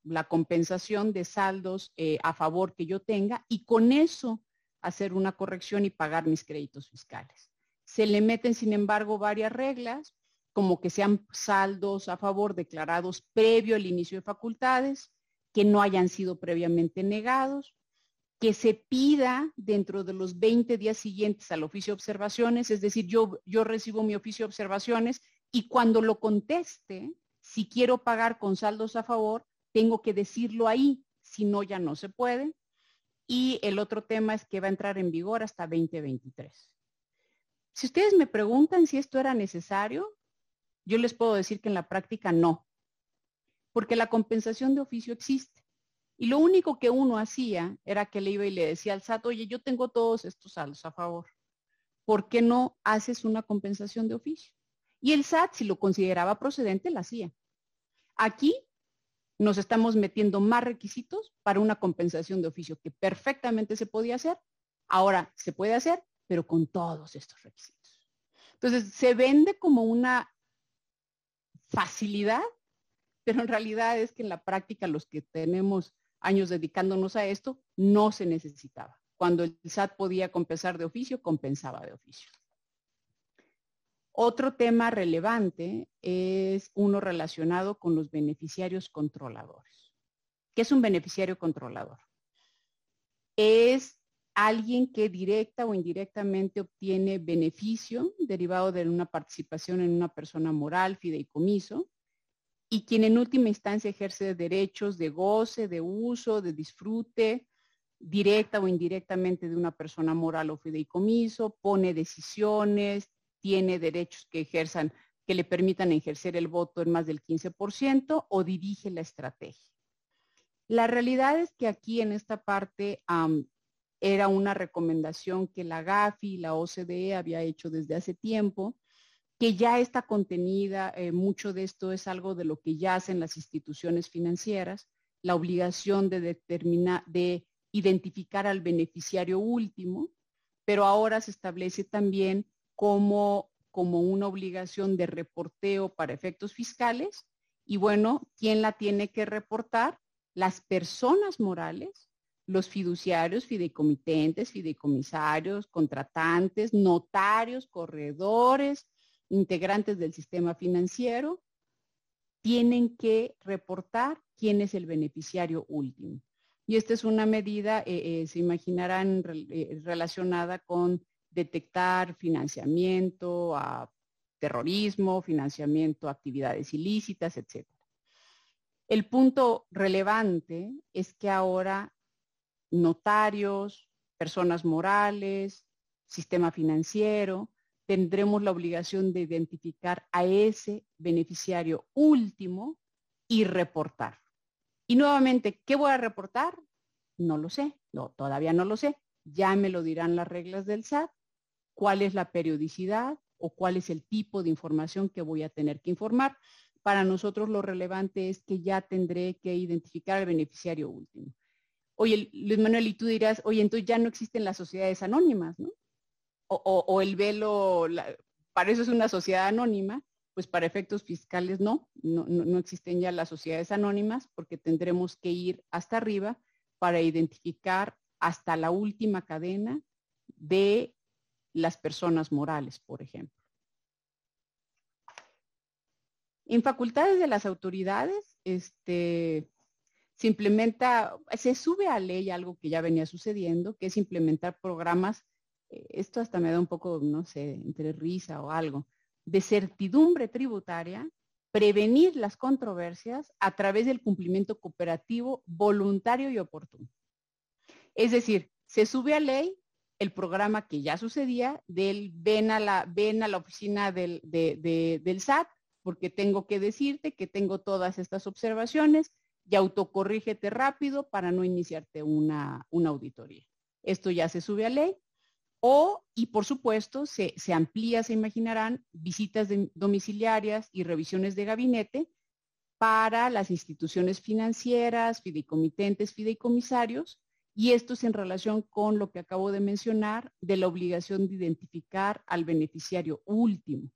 la compensación de saldos eh, a favor que yo tenga y con eso hacer una corrección y pagar mis créditos fiscales. Se le meten, sin embargo, varias reglas, como que sean saldos a favor declarados previo al inicio de facultades, que no hayan sido previamente negados, que se pida dentro de los 20 días siguientes al oficio de observaciones, es decir, yo, yo recibo mi oficio de observaciones y cuando lo conteste, si quiero pagar con saldos a favor, tengo que decirlo ahí, si no ya no se puede. Y el otro tema es que va a entrar en vigor hasta 2023. Si ustedes me preguntan si esto era necesario, yo les puedo decir que en la práctica no, porque la compensación de oficio existe. Y lo único que uno hacía era que le iba y le decía al SAT, oye, yo tengo todos estos saldos a favor. ¿Por qué no haces una compensación de oficio? Y el SAT, si lo consideraba procedente, la hacía. Aquí nos estamos metiendo más requisitos para una compensación de oficio que perfectamente se podía hacer. Ahora se puede hacer, pero con todos estos requisitos. Entonces, se vende como una facilidad, pero en realidad es que en la práctica los que tenemos años dedicándonos a esto, no se necesitaba. Cuando el SAT podía compensar de oficio, compensaba de oficio. Otro tema relevante es uno relacionado con los beneficiarios controladores. ¿Qué es un beneficiario controlador? Es alguien que directa o indirectamente obtiene beneficio derivado de una participación en una persona moral, fideicomiso, y quien en última instancia ejerce derechos de goce, de uso, de disfrute, directa o indirectamente de una persona moral o fideicomiso, pone decisiones, tiene derechos que ejerzan, que le permitan ejercer el voto en más del 15% o dirige la estrategia. La realidad es que aquí en esta parte era una recomendación que la GAFI y la OCDE había hecho desde hace tiempo, que ya está contenida, eh, mucho de esto es algo de lo que ya hacen las instituciones financieras, la obligación de determinar, de identificar al beneficiario último, pero ahora se establece también como, como una obligación de reporteo para efectos fiscales. Y bueno, ¿quién la tiene que reportar? Las personas morales los fiduciarios, fideicomitentes, fideicomisarios, contratantes, notarios, corredores, integrantes del sistema financiero, tienen que reportar quién es el beneficiario último. Y esta es una medida, eh, eh, se imaginarán, eh, relacionada con detectar financiamiento a terrorismo, financiamiento a actividades ilícitas, etc. El punto relevante es que ahora notarios, personas morales, sistema financiero, tendremos la obligación de identificar a ese beneficiario último y reportar. Y nuevamente, ¿qué voy a reportar? No lo sé, todavía no lo sé. Ya me lo dirán las reglas del SAT, cuál es la periodicidad o cuál es el tipo de información que voy a tener que informar. Para nosotros lo relevante es que ya tendré que identificar al beneficiario último. Oye, Luis Manuel, y tú dirás, oye, entonces ya no existen las sociedades anónimas, ¿no? O, el velo, para eso es una sociedad anónima, pues para efectos fiscales no, no, no existen ya las sociedades anónimas porque tendremos que ir hasta arriba para identificar hasta la última cadena de las personas morales, por ejemplo. En facultades de las autoridades, este, se se sube a ley algo que ya venía sucediendo, que es implementar programas, eh, esto hasta me da un poco, no sé, entre risa o algo, de certidumbre tributaria, prevenir las controversias a través del cumplimiento cooperativo voluntario y oportuno. Es decir, se sube a ley el programa que ya sucedía del ven a la, ven a la oficina del, del SAT porque tengo que decirte que tengo todas estas observaciones, y autocorrígete rápido para no iniciarte una, auditoría. Esto ya se sube a ley. O, y por supuesto, se, amplía, se imaginarán, visitas domiciliarias y revisiones de gabinete para las instituciones financieras, fideicomitentes, fideicomisarios, y esto es en relación con lo que acabo de mencionar de la obligación de identificar al beneficiario último.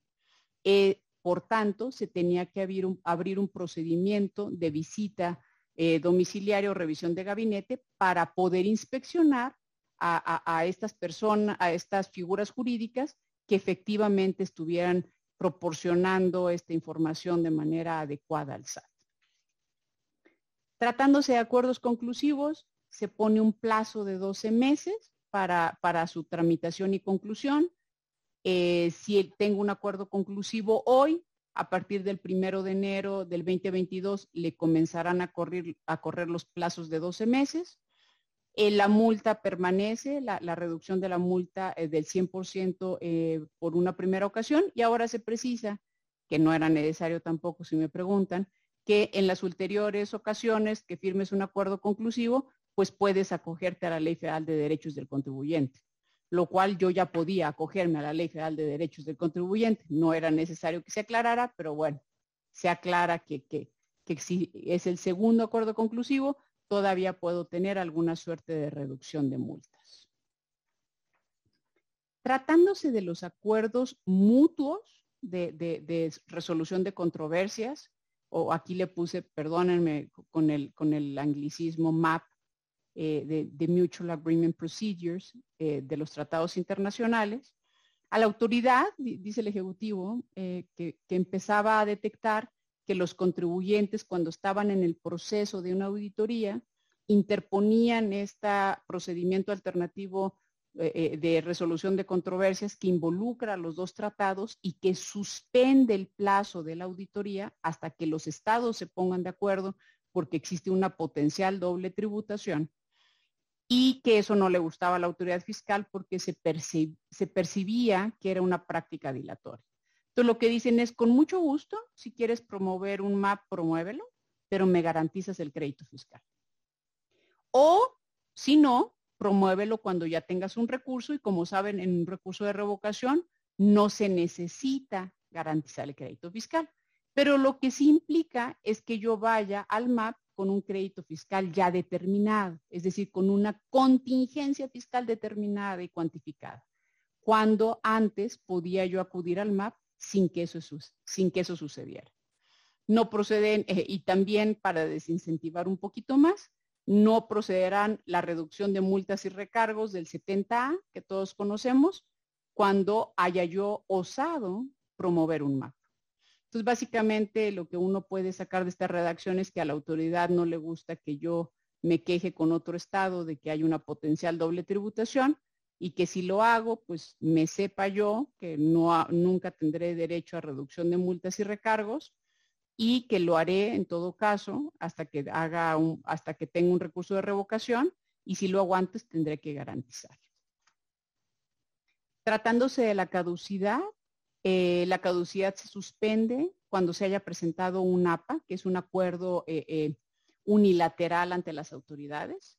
Eh, por tanto, se tenía que abrir un, abrir un procedimiento de visita eh, domiciliaria o revisión de gabinete para poder inspeccionar a, estas personas, a estas figuras jurídicas que efectivamente estuvieran proporcionando esta información de manera adecuada al SAT. Tratándose de acuerdos conclusivos, se pone un plazo de 12 meses para, para su tramitación y conclusión. Eh, si tengo un acuerdo conclusivo hoy, a partir del primero de enero del 2022 le comenzarán a correr, a correr los plazos de 12 meses. Eh, la multa permanece, la, reducción de la multa es del 100% eh, por una primera ocasión y ahora se precisa, que no era necesario tampoco si me preguntan, que en las ulteriores ocasiones que firmes un acuerdo conclusivo, pues puedes acogerte a la Ley Federal de Derechos del Contribuyente lo cual yo ya podía acogerme a la Ley Federal de Derechos del Contribuyente. No era necesario que se aclarara, pero bueno, se aclara que, que, si es el segundo acuerdo conclusivo, todavía puedo tener alguna suerte de reducción de multas. Tratándose de los acuerdos mutuos de, resolución de controversias, o aquí le puse, perdónenme, con el, con el anglicismo MAP, eh, de, Mutual Agreement Procedures eh, de los tratados internacionales, A la autoridad, dice el Ejecutivo, eh, que, empezaba a detectar que los contribuyentes cuando estaban en el proceso de una auditoría interponían este procedimiento alternativo de resolución de controversias que involucra a los dos tratados y que suspende el plazo de la auditoría hasta que los estados se pongan de acuerdo porque existe una potencial doble tributación y que eso no le gustaba a la autoridad fiscal porque se, percibía que era una práctica dilatoria. Entonces lo que dicen es, con mucho gusto, si quieres promover un MAP, promuévelo, pero me garantizas el crédito fiscal. O, si no, promuévelo cuando ya tengas un recurso y como saben, en un recurso de revocación no se necesita garantizar el crédito fiscal. Pero lo que sí implica es que yo vaya al MAP con un crédito fiscal ya determinado, es decir, con una contingencia fiscal determinada y cuantificada, cuando antes podía yo acudir al MAP sin que eso, sucediera. No proceden, eh, y también para desincentivar un poquito más, no procederán la reducción de multas y recargos del 70A, que todos conocemos, cuando haya yo osado promover un MAP. Entonces, básicamente lo que uno puede sacar de esta redacción es que a la autoridad no le gusta que yo me queje con otro estado de que hay una potencial doble tributación, y que si lo hago, pues me sepa yo que nunca tendré derecho a reducción de multas y recargos y que lo haré en todo caso hasta que haga un, hasta que tenga un recurso de revocación y si lo hago antes tendré que garantizar. Tratándose de la caducidad, eh, la caducidad se suspende cuando se haya presentado un APA, que es un acuerdo eh, eh, unilateral ante las autoridades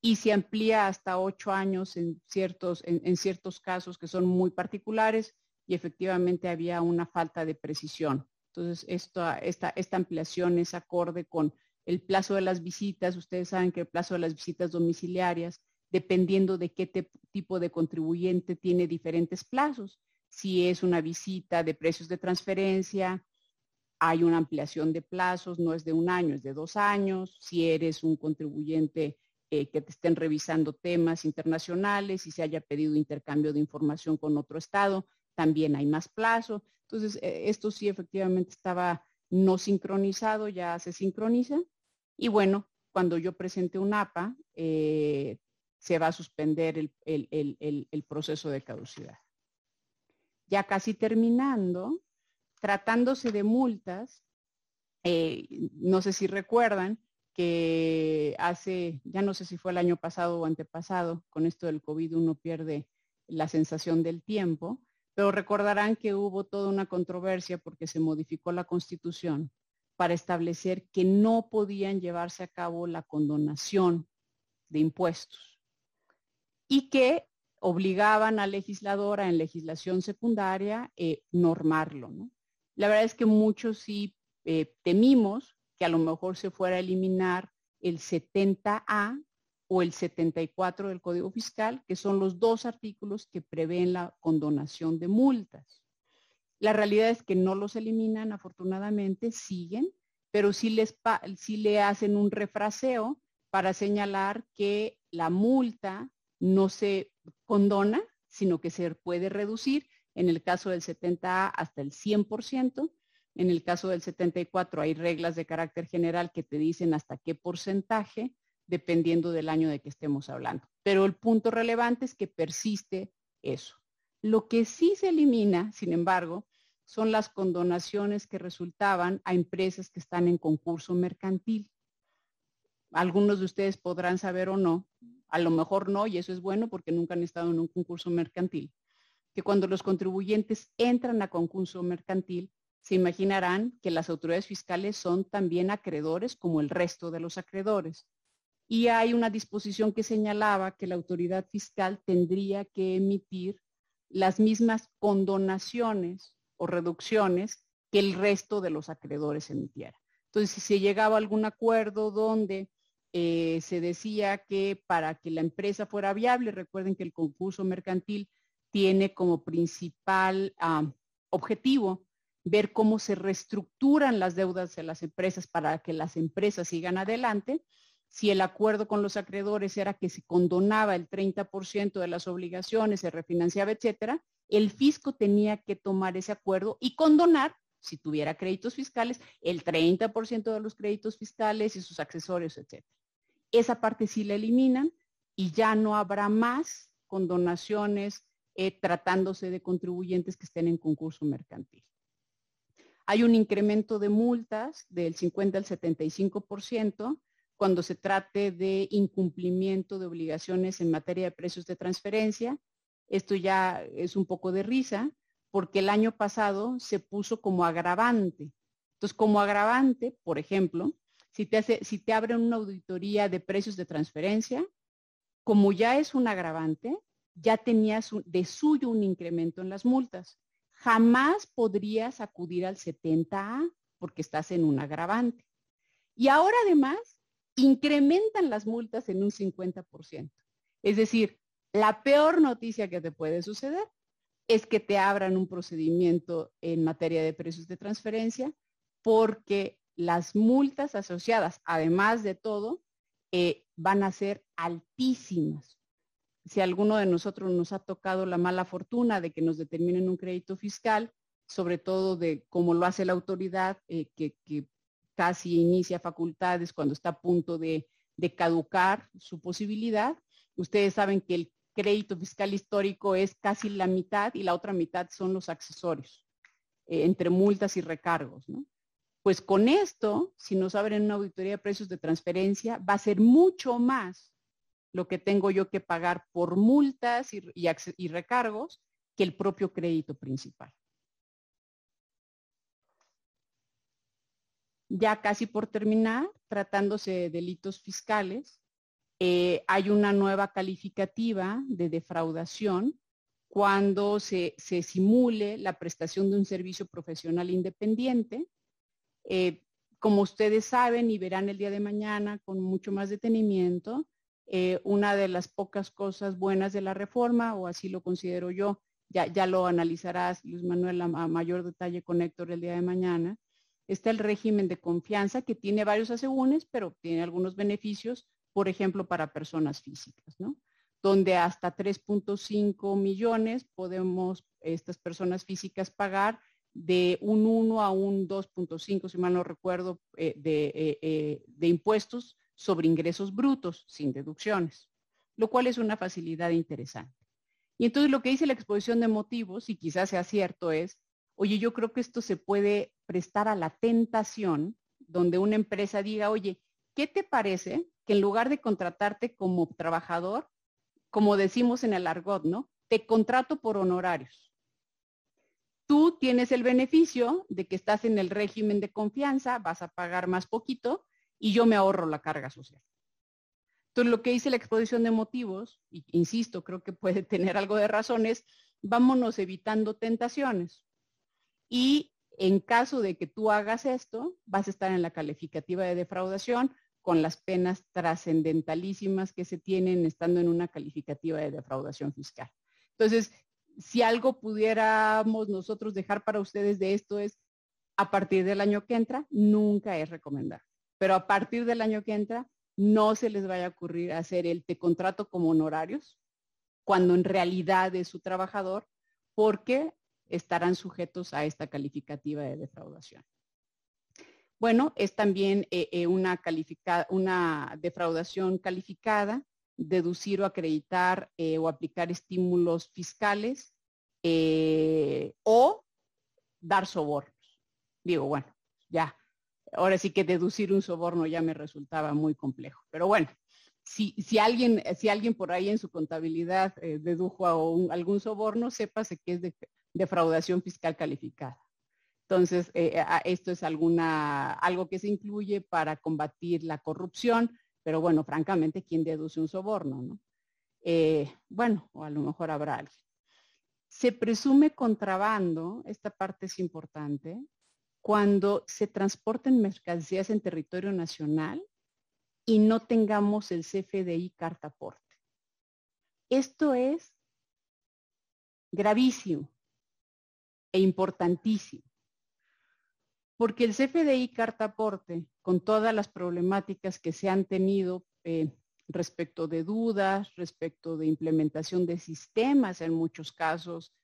y se amplía hasta ocho años en ciertos, en, ciertos casos que son muy particulares y efectivamente había una falta de precisión. Entonces, esta, esta ampliación es acorde con el plazo de las visitas. Ustedes saben que el plazo de las visitas domiciliarias, dependiendo de qué tipo de contribuyente, tiene diferentes plazos. Si es una visita de precios de transferencia, hay una ampliación de plazos, no es de un año, es de dos años. Si eres un contribuyente eh, que te estén revisando temas internacionales y se haya pedido intercambio de información con otro estado, también hay más plazo. Entonces, eh, esto sí efectivamente estaba no sincronizado, ya se sincroniza. Y bueno, cuando yo presente un APA, eh, se va a suspender el, proceso de caducidad. Ya casi terminando, tratándose de multas, no sé si recuerdan, que hace, ya no sé si fue el año pasado o antepasado, con esto del COVID uno pierde la sensación del tiempo, pero recordarán que hubo toda una controversia porque se modificó la constitución para establecer que no podían llevarse a cabo la condonación de impuestos y que obligaban al legislador en legislación secundaria eh, normarlo. La verdad es que muchos sí eh, temimos que a lo mejor se fuera a eliminar el 70A o el 74 del Código Fiscal, que son los dos artículos que prevén la condonación de multas. La realidad es que no los eliminan, afortunadamente, siguen, pero sí, les, sí le hacen un refraseo para señalar que la multa no se condona, sino que se puede reducir, en el caso del 70A hasta el 100%, en el caso del 74 hay reglas de carácter general que te dicen hasta qué porcentaje, dependiendo del año de que estemos hablando. Pero el punto relevante es que persiste eso. Lo que sí se elimina, sin embargo, son las condonaciones que resultaban a empresas que están en concurso mercantil. Algunos de ustedes podrán saber o no, a lo mejor no, y eso es bueno porque nunca han estado en un concurso mercantil, que cuando los contribuyentes entran a concurso mercantil, se imaginarán que las autoridades fiscales son también acreedores como el resto de los acreedores. Y hay una disposición que señalaba que la autoridad fiscal tendría que emitir las mismas condonaciones o reducciones que el resto de los acreedores emitiera. Entonces, si se llegaba a algún acuerdo donde eh, se decía que para que la empresa fuera viable, recuerden que el concurso mercantil tiene como principal ah, objetivo ver cómo se reestructuran las deudas de las empresas para que las empresas sigan adelante. Si el acuerdo con los acreedores era que se condonaba el 30% de las obligaciones, se refinanciaba, etcétera, el fisco tenía que tomar ese acuerdo y condonar, si tuviera créditos fiscales, el 30% de los créditos fiscales y sus accesorios, etc. Esa parte sí la eliminan y ya no habrá más condonaciones eh, tratándose de contribuyentes que estén en concurso mercantil. Hay un incremento de multas del 50 al 75% cuando se trate de incumplimiento de obligaciones en materia de precios de transferencia. Esto ya es un poco de risa porque el año pasado se puso como agravante. Entonces, como agravante, por ejemplo, si te, hace, si te abren una auditoría de precios de transferencia, como ya es un agravante, ya tenías de suyo un incremento en las multas. Jamás podrías acudir al 70A porque estás en un agravante. Y ahora además incrementan las multas en un 50%. Es decir, la peor noticia que te puede suceder es que te abran un procedimiento en materia de precios de transferencia porque las multas asociadas, además de todo, eh, van a ser altísimas si alguno de nosotros nos ha tocado la mala fortuna de que nos determinen un crédito fiscal, sobre todo de cómo lo hace la autoridad, eh, que, casi inicia facultades cuando está a punto de, caducar su posibilidad. Ustedes saben que el crédito fiscal histórico es casi la mitad y la otra mitad son los accesorios, eh, entre multas y recargos. Pues con esto, si nos abren una auditoría de precios de transferencia, va a ser mucho más lo que tengo yo que pagar por multas y, recargos que el propio crédito principal. Ya casi por terminar, tratándose de delitos fiscales, eh, hay una nueva calificativa de defraudación cuando se, simule la prestación de un servicio profesional independiente. Eh, como ustedes saben y verán el día de mañana con mucho más detenimiento, eh, una de las pocas cosas buenas de la reforma, o así lo considero yo, ya, ya lo analizarás Luis Manuel a, mayor detalle con Héctor el día de mañana, está el régimen de confianza que tiene varios asegúnes, pero tiene algunos beneficios, por ejemplo, para personas físicas, ¿no? Donde hasta 3.5 millones podemos estas personas físicas pagar de un 1 a un 2.5, si mal no recuerdo, eh, de, eh, de impuestos sobre ingresos brutos sin deducciones, lo cual es una facilidad interesante. Y entonces lo que dice la exposición de motivos, y quizás sea cierto, es, oye, yo creo que esto se puede prestar a la tentación donde una empresa diga, oye, ¿qué te parece que en lugar de contratarte como trabajador, como decimos en el argot, ¿no? Te contrato por honorarios. Tú tienes el beneficio de que estás en el régimen de confianza, vas a pagar más poquito, y yo me ahorro la carga social. Entonces, lo que dice la exposición de motivos, insisto, creo que puede tener algo de razones, vámonos evitando tentaciones. Y en caso de que tú hagas esto, vas a estar en la calificativa de defraudación con las penas trascendentalísimas que se tienen estando en una calificativa de defraudación fiscal. Entonces, si algo pudiéramos nosotros dejar para ustedes de esto es, a partir del año que entra, nunca es recomendable pero a partir del año que entra no se les vaya a ocurrir hacer el te contrato como honorarios, cuando en realidad es su trabajador, porque estarán sujetos a esta calificativa de defraudación. Bueno, es también eh, eh, una, defraudación calificada, deducir o acreditar eh, o aplicar estímulos fiscales o dar sobornos. Digo, bueno, ya ahora sí que deducir un soborno ya me resultaba muy complejo. Pero bueno, si, alguien, si alguien por ahí en su contabilidad dedujo algún soborno, sépase que es de, defraudación fiscal calificada. Entonces, eh, esto es alguna, algo que se incluye para combatir la corrupción, pero bueno, francamente, ¿quién deduce un soborno? No? Eh, bueno, o a lo mejor habrá alguien. Se presume contrabando, esta parte es importante, cuando se transporten mercancías en territorio nacional y no tengamos el CFDI cartaporte. Esto es gravísimo e importantísimo, porque el CFDI cartaporte, con todas las problemáticas que se han tenido eh, respecto de dudas, respecto de implementación de sistemas en muchos casos,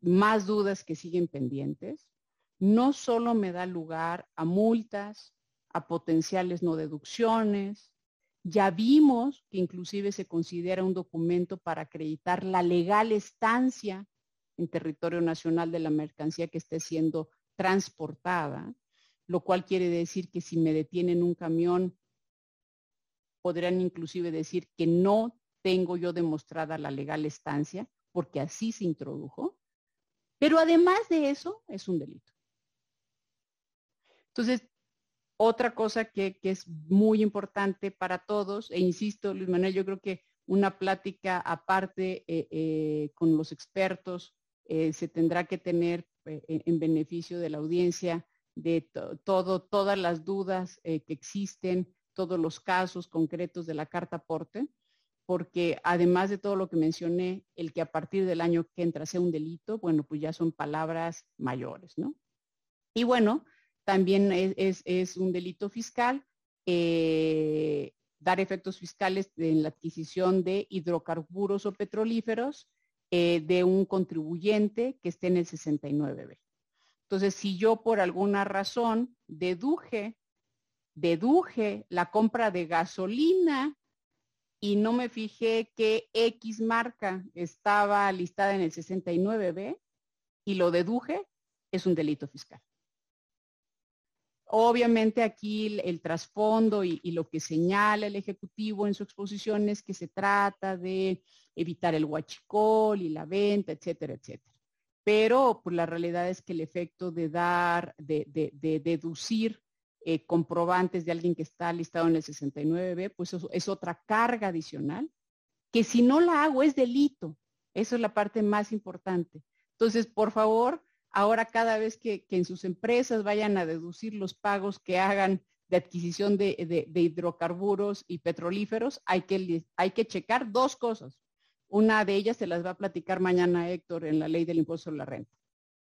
más dudas que siguen pendientes, no solo me da lugar a multas, a potenciales no deducciones, ya vimos que inclusive se considera un documento para acreditar la legal estancia en territorio nacional de la mercancía que esté siendo transportada, lo cual quiere decir que si me detienen un camión, podrían inclusive decir que no tengo yo demostrada la legal estancia, porque así se introdujo. Pero además de eso, es un delito. Entonces, otra cosa que, es muy importante para todos, e insisto, Luis Manuel, yo creo que una plática aparte eh, eh, con los expertos eh, se tendrá que tener en beneficio de la audiencia de todo, todas las dudas que existen, todos los casos concretos de la carta aporte porque además de todo lo que mencioné, el que a partir del año que entra sea un delito, bueno, pues ya son palabras mayores, ¿no? Y bueno, también es, un delito fiscal eh, dar efectos fiscales en la adquisición de hidrocarburos o petrolíferos eh, de un contribuyente que esté en el 69B. Entonces, si yo por alguna razón deduje, deduje la compra de gasolina y no me fijé que X marca estaba listada en el 69B y lo deduje, es un delito fiscal. Obviamente aquí el, trasfondo y, lo que señala el Ejecutivo en su exposición es que se trata de evitar el huachicol y la venta, etcétera, etcétera. Pero pues, la realidad es que el efecto de dar, de, de deducir eh, comprobantes de alguien que está listado en el 69B, pues eso es otra carga adicional, que si no la hago es delito. Eso es la parte más importante. Entonces, por favor, ahora cada vez que, en sus empresas vayan a deducir los pagos que hagan de adquisición de, hidrocarburos y petrolíferos, hay que, hay que checar dos cosas. Una de ellas se las va a platicar mañana Héctor en la ley del impuesto sobre la renta.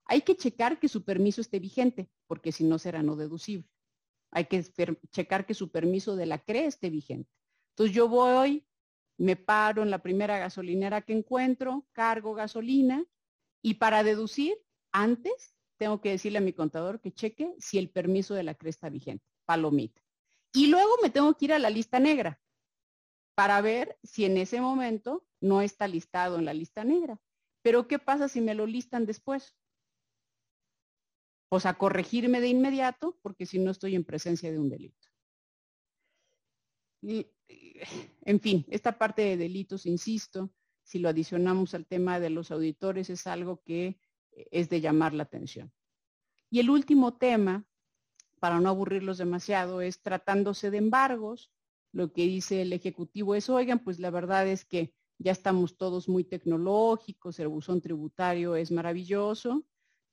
Hay que checar que su permiso esté vigente, porque si no será no deducible. Hay que checar que su permiso de la CRE esté vigente. Entonces yo voy, me paro en la primera gasolinera que encuentro, cargo gasolina y para deducir, antes tengo que decirle a mi contador que cheque si el permiso de la CRE está vigente, palomita. Y luego me tengo que ir a la lista negra para ver si en ese momento no está listado en la lista negra. Pero ¿qué pasa si me lo listan después? pues a corregirme de inmediato, porque si no estoy en presencia de un delito. Y, en fin, esta parte de delitos, insisto, si lo adicionamos al tema de los auditores, es algo que es de llamar la atención. Y el último tema, para no aburrirlos demasiado, es tratándose de embargos, lo que dice el Ejecutivo es, oigan, pues la verdad es que ya estamos todos muy tecnológicos, el buzón tributario es maravilloso,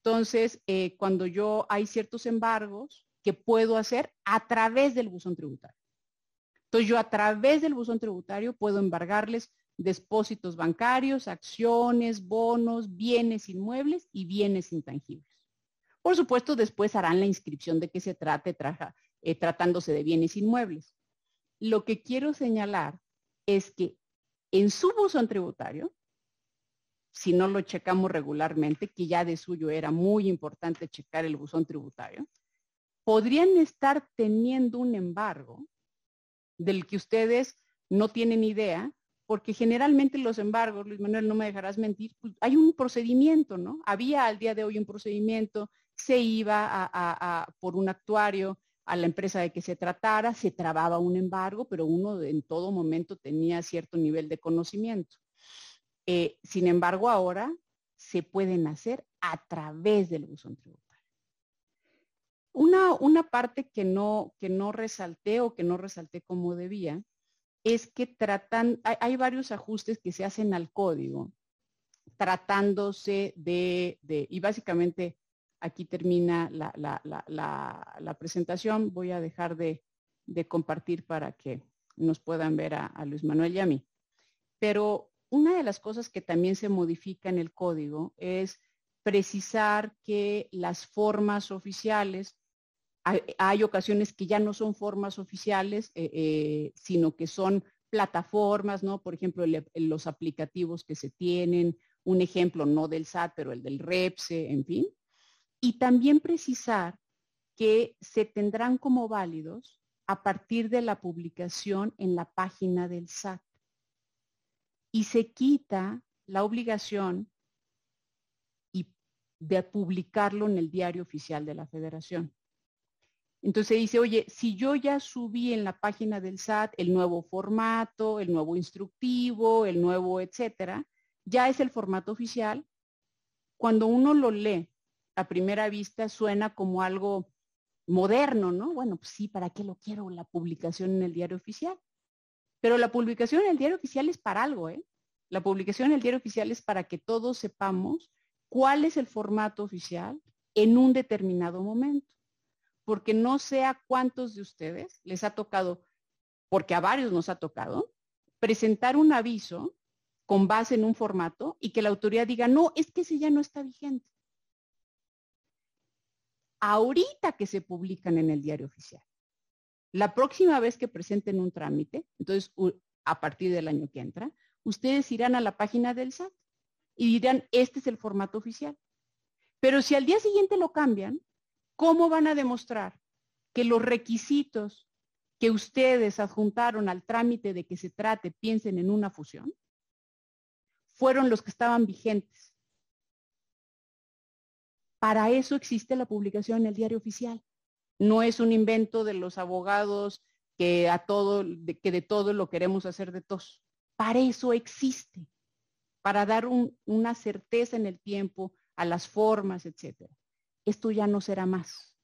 entonces, eh, cuando yo hay ciertos embargos que puedo hacer a través del buzón tributario. Entonces, yo a través del buzón tributario puedo embargarles depósitos bancarios, acciones, bonos, bienes inmuebles y bienes intangibles. Por supuesto, después harán la inscripción de qué se trate eh, tratándose de bienes inmuebles. Lo que quiero señalar es que en su buzón tributario si no lo checamos regularmente, que ya de suyo era muy importante checar el buzón tributario, podrían estar teniendo un embargo del que ustedes no tienen idea, porque generalmente los embargos, Luis Manuel, no me dejarás mentir, pues, hay un procedimiento, ¿no? Había al día de hoy un procedimiento, se iba por un actuario a la empresa de que se tratara, se trababa un embargo, pero uno en todo momento tenía cierto nivel de conocimiento. Eh, sin embargo, ahora se pueden hacer a través del buzón tributario. Una, una parte que no, que no resalté o que no resalté como debía es que tratan, hay, varios ajustes que se hacen al código tratándose de, y básicamente aquí termina la, presentación. Voy a dejar de, compartir para que nos puedan ver a, a, Luis Manuel y a mí. Pero una de las cosas que también se modifica en el código es precisar que las formas oficiales, hay, ocasiones que ya no son formas oficiales, eh, eh, sino que son plataformas, ¿no? Por ejemplo, los aplicativos que se tienen, un ejemplo no del SAT, pero el del REPSE, en fin. Y también precisar que se tendrán como válidos a partir de la publicación en la página del SAT. Y se quita la obligación de publicarlo en el diario oficial de la federación. Entonces dice, oye, si yo ya subí en la página del SAT el nuevo formato, el nuevo instructivo, el nuevo, etcétera, ya es el formato oficial. Cuando uno lo lee a primera vista suena como algo moderno, ¿no? Bueno, pues sí, ¿para qué lo quiero la publicación en el diario oficial? Pero la publicación en el diario oficial es para algo, ¿eh? La publicación en el diario oficial es para que todos sepamos cuál es el formato oficial en un determinado momento porque no sé a cuántos de ustedes les ha tocado, porque a varios nos ha tocado, presentar un aviso con base en un formato y que la autoridad diga, no, es que ese ya no está vigente. Ahorita que se publican en el diario oficial. La próxima vez que presenten un trámite, entonces a partir del año que entra, ustedes irán a la página del SAT y dirán, este es el formato oficial. Pero si al día siguiente lo cambian, ¿Cómo van a demostrar que los requisitos que ustedes adjuntaron al trámite de que se trate, piensen en una fusión, fueron los que estaban vigentes? Para eso existe la publicación en el diario oficial. No es un invento de los abogados que a todo, de, que de todo lo queremos hacer de todos. Para eso existe, para dar una certeza en el tiempo, a las formas, etcétera esto ya no será más.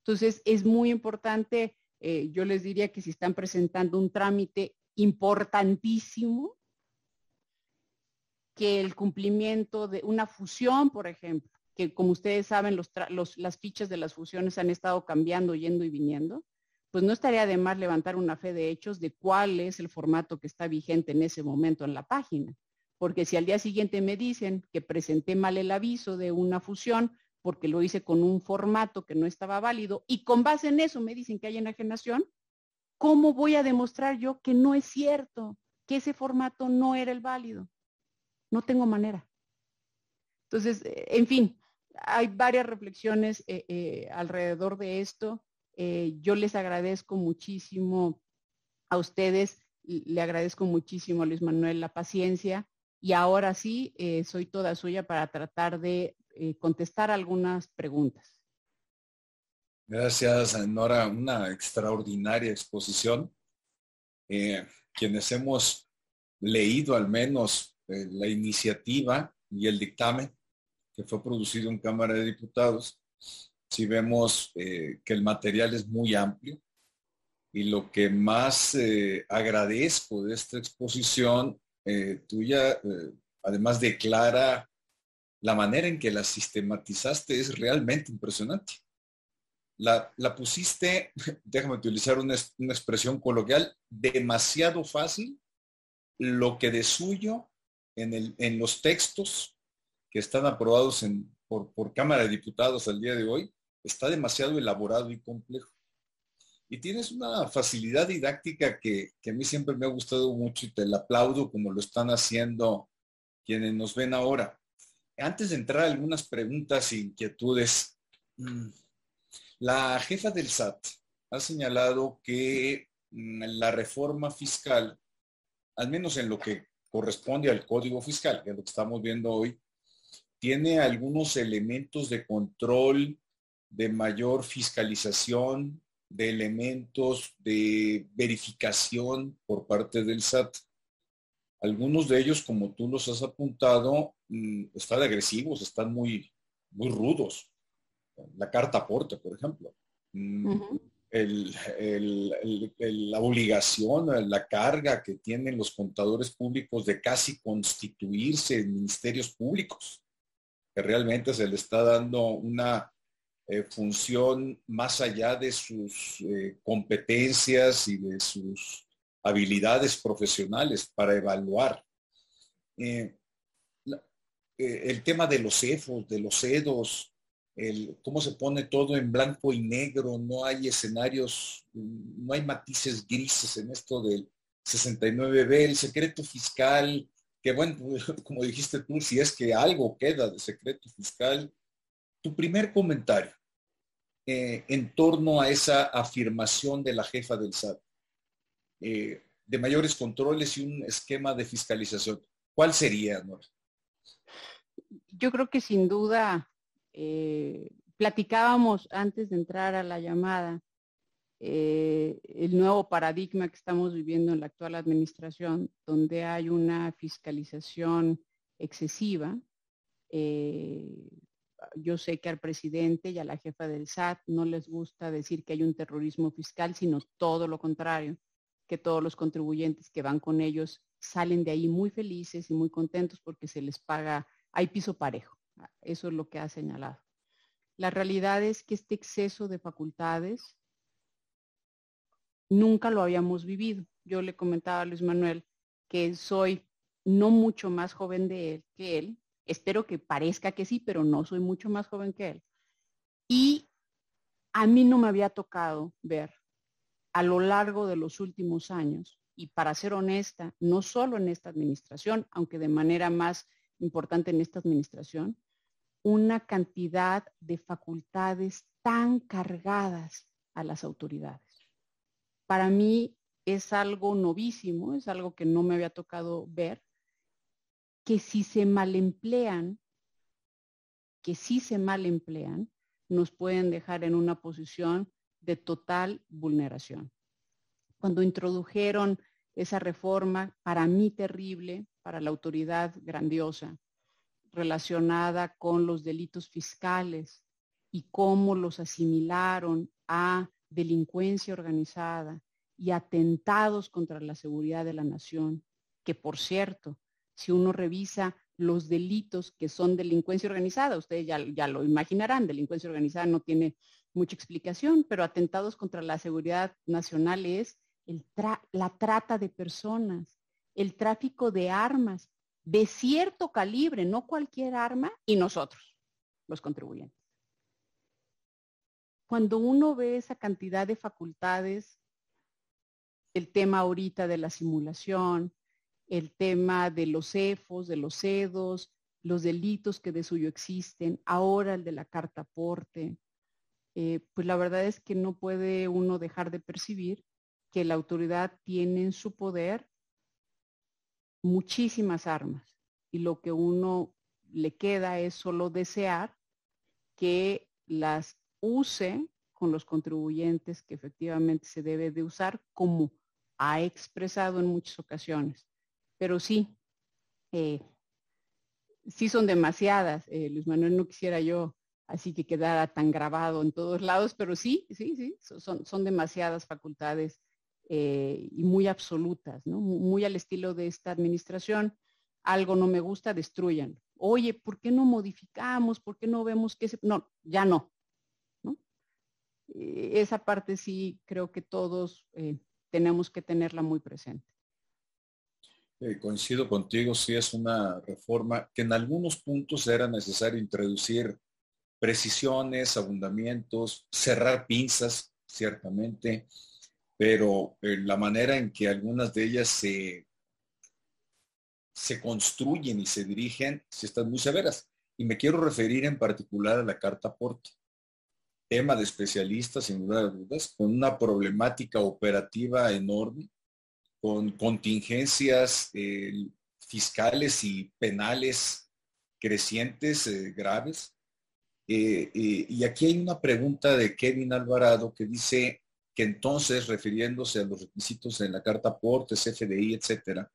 Entonces, es muy importante, eh, yo les diría que si están presentando un trámite importantísimo, que el cumplimiento de una fusión, por ejemplo, que como ustedes saben, las fichas de las fusiones han estado cambiando, yendo y viniendo, pues no estaría de más levantar una fe de hechos de cuál es el formato que está vigente en ese momento en la página. Porque si al día siguiente me dicen que presenté mal el aviso de una fusión, porque lo hice con un formato que no estaba válido y con base en eso me dicen que hay enajenación, ¿cómo voy a demostrar yo que no es cierto, que ese formato no era el válido? No tengo manera. Entonces, eh, en fin, hay varias reflexiones eh, eh, alrededor de esto. yo les agradezco muchísimo a ustedes, le agradezco muchísimo a Luis Manuel la paciencia y ahora sí soy toda suya para tratar de eh, contestar algunas preguntas. Gracias, Nora. Una extraordinaria exposición. Eh, quienes hemos leído al menos eh, la iniciativa y el dictamen que fue producido en Cámara de Diputados, si vemos que el material es muy amplio y lo que más agradezco de esta exposición tuya, además de clara la manera en que la sistematizaste es realmente impresionante. La, pusiste, déjame utilizar una, expresión coloquial, demasiado fácil, lo que de suyo en, en los textos que están aprobados por, por Cámara de Diputados al día de hoy, está demasiado elaborado y complejo. Y tienes una facilidad didáctica que, que, a mí siempre me ha gustado mucho y te la aplaudo como lo están haciendo quienes nos ven ahora antes de entrar a algunas preguntas e inquietudes, mm, la jefa del SAT ha señalado que mm, la reforma fiscal, al menos en lo que corresponde al código fiscal, que es lo que estamos viendo hoy, tiene algunos elementos de control, de mayor fiscalización, de elementos de verificación por parte del SAT. Algunos de ellos, como tú los has apuntado, están agresivos, están muy, muy rudos. La carta aporte, por ejemplo. Mm, la obligación, la carga que tienen los contadores públicos de casi constituirse en ministerios públicos, que realmente se le está dando una eh, función más allá de sus eh, competencias y de sus habilidades profesionales para evaluar. Eh, eh, el tema de los CEFOS, de los CEDOS, el, cómo se pone todo en blanco y negro, no hay escenarios, no hay matices grises en esto del 69B, el secreto fiscal, que bueno, como dijiste tú, si es que algo queda de secreto fiscal, tu primer comentario eh, en torno a esa afirmación de la jefa del SAT eh, de mayores controles y un esquema de fiscalización. ¿Cuál sería, Nora? Yo creo que sin duda, eh, platicábamos antes de entrar a la llamada, el nuevo paradigma que estamos viviendo en la actual administración, donde hay una fiscalización excesiva, yo sé que al presidente y a la jefa del SAT no les gusta decir que hay un terrorismo fiscal, sino todo lo contrario, que todos los contribuyentes que van con ellos salen de ahí muy felices y muy contentos porque se les paga, hay piso parejo. Eso es lo que ha señalado. La realidad es que este exceso de facultades nunca lo habíamos vivido. Yo le comentaba a Luis Manuel que soy no mucho más joven de él que él, Espero que parezca que sí, pero no soy mucho más joven que él. Y a mí no me había tocado ver a lo largo de los últimos años, y para ser honesta, no solo en esta administración, aunque de manera más importante en esta administración, una cantidad de facultades tan cargadas a las autoridades. Para mí es algo novísimo, es algo que no me había tocado ver que si se mal emplean, que si se mal emplean, nos pueden dejar en una posición de total vulneración. Cuando introdujeron esa reforma, para mí terrible, para la autoridad grandiosa, relacionada con los delitos fiscales y cómo los asimilaron a delincuencia organizada y atentados contra la seguridad de la nación, que por cierto, si uno revisa los delitos que son delincuencia organizada, ustedes ya, ya lo imaginarán, delincuencia organizada no tiene mucha explicación, pero atentados contra la seguridad nacional es la trata de personas, el tráfico de armas de cierto calibre, no cualquier arma, y nosotros, los contribuyentes. Cuando uno ve esa cantidad de facultades, el tema ahorita de la simulación, el tema de los CEFOS, de los CEDOS, los delitos que de suyo existen, ahora el de la carta aporte, eh, pues la verdad es que no puede uno dejar de percibir que la autoridad tiene en su poder muchísimas armas y lo que uno le queda es solo desear que las use con los contribuyentes que efectivamente se debe de usar como ha expresado en muchas ocasiones pero sí, eh, sí son demasiadas. Eh, Luis Manuel no quisiera yo así que quedara tan grabado en todos lados, pero sí, sí, sí, son, son demasiadas facultades eh, y muy absolutas, ¿no? Muy al estilo de esta administración. Algo no me gusta, destruyan. Oye, ¿por qué no modificamos? ¿Por qué no vemos que se... No, ya no. ¿no? esa parte sí creo que todos tenemos que tenerla muy presente. Eh, coincido contigo, sí es una reforma que en algunos puntos era necesario introducir precisiones, abundamientos, cerrar pinzas, ciertamente, pero la manera en que algunas de ellas se, se construyen y se dirigen, sí están muy severas. Y me quiero referir en particular a la carta aporte, tema de especialistas, sin duda de dudas, con una problemática operativa enorme con contingencias eh, fiscales y penales crecientes, eh, graves. Eh, y aquí hay una pregunta de Kevin Alvarado que dice que entonces, refiriéndose a los requisitos en la carta aportes, FDI, etcétera,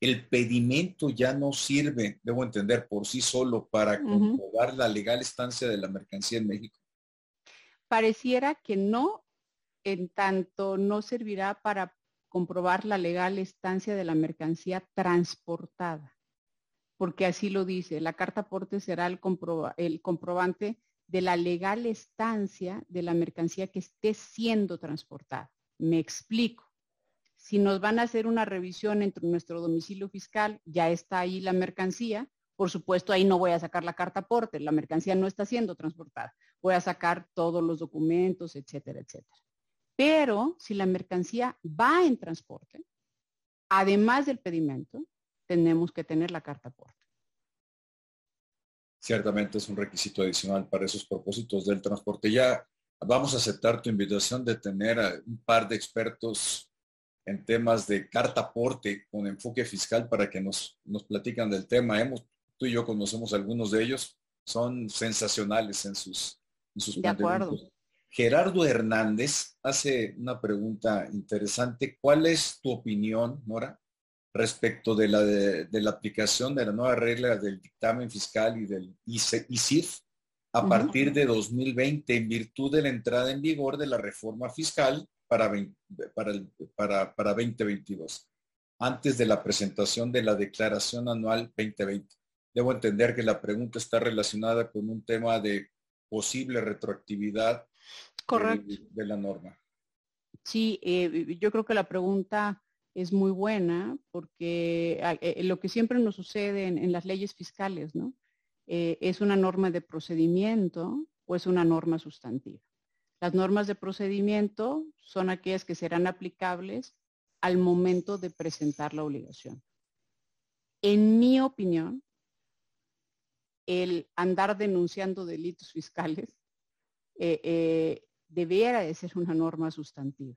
el pedimento ya no sirve, debo entender, por sí solo para comprobar la legal estancia de la mercancía en México. Pareciera que no, en tanto no servirá para comprobar la legal estancia de la mercancía transportada, porque así lo dice, la carta aporte será el, el comprobante de la legal estancia de la mercancía que esté siendo transportada. Me explico. Si nos van a hacer una revisión entre nuestro domicilio fiscal, ya está ahí la mercancía, por supuesto, ahí no voy a sacar la carta aporte, la mercancía no está siendo transportada. Voy a sacar todos los documentos, etcétera, etcétera. Pero si la mercancía va en transporte, además del pedimento, tenemos que tener la carta aporte. Ciertamente es un requisito adicional para esos propósitos del transporte. Ya vamos a aceptar tu invitación de tener a un par de expertos en temas de carta aporte con enfoque fiscal para que nos, nos platican del tema. Hemos, tú y yo conocemos algunos de ellos, son sensacionales en sus, en sus de acuerdo. Gerardo Hernández hace una pregunta interesante. ¿Cuál es tu opinión, Nora, respecto de la, de, la aplicación de la nueva regla del dictamen fiscal y del ICIF a partir de 2020 en virtud de la entrada en vigor de la reforma fiscal para, para, para, 2022, antes de la presentación de la declaración anual 2020. Debo entender que la pregunta está relacionada con un tema de posible retroactividad De, la norma. Sí, eh, yo creo que la pregunta es muy buena porque eh, lo que siempre nos sucede en, las leyes fiscales, ¿no? Eh, es una norma de procedimiento o es una norma sustantiva. Las normas de procedimiento son aquellas que serán aplicables al momento de presentar la obligación. En mi opinión, el andar denunciando delitos fiscales eh, debiera de ser una norma sustantiva.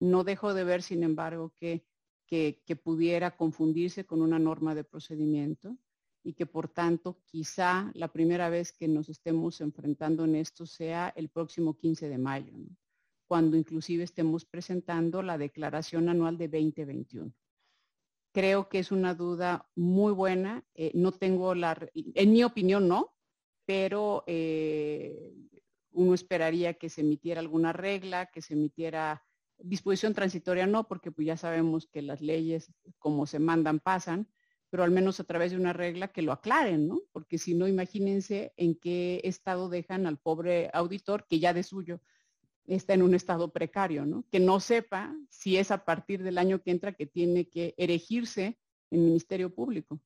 No dejo de ver, sin embargo, que, que, pudiera confundirse con una norma de procedimiento y que por tanto quizá la primera vez que nos estemos enfrentando en esto sea el próximo 15 de mayo, cuando inclusive estemos presentando la declaración anual de 2021. Creo que es una duda muy buena. Eh, no tengo la, en mi opinión no, pero eh, uno esperaría que se emitiera alguna regla, que se emitiera disposición transitoria no, porque pues ya sabemos que las leyes como se mandan pasan, pero al menos a través de una regla que lo aclaren, ¿no? Porque si no, imagínense en qué estado dejan al pobre auditor que ya de suyo está en un estado precario, ¿no? Que no sepa si es a partir del año que entra que tiene que erigirse en Ministerio Público.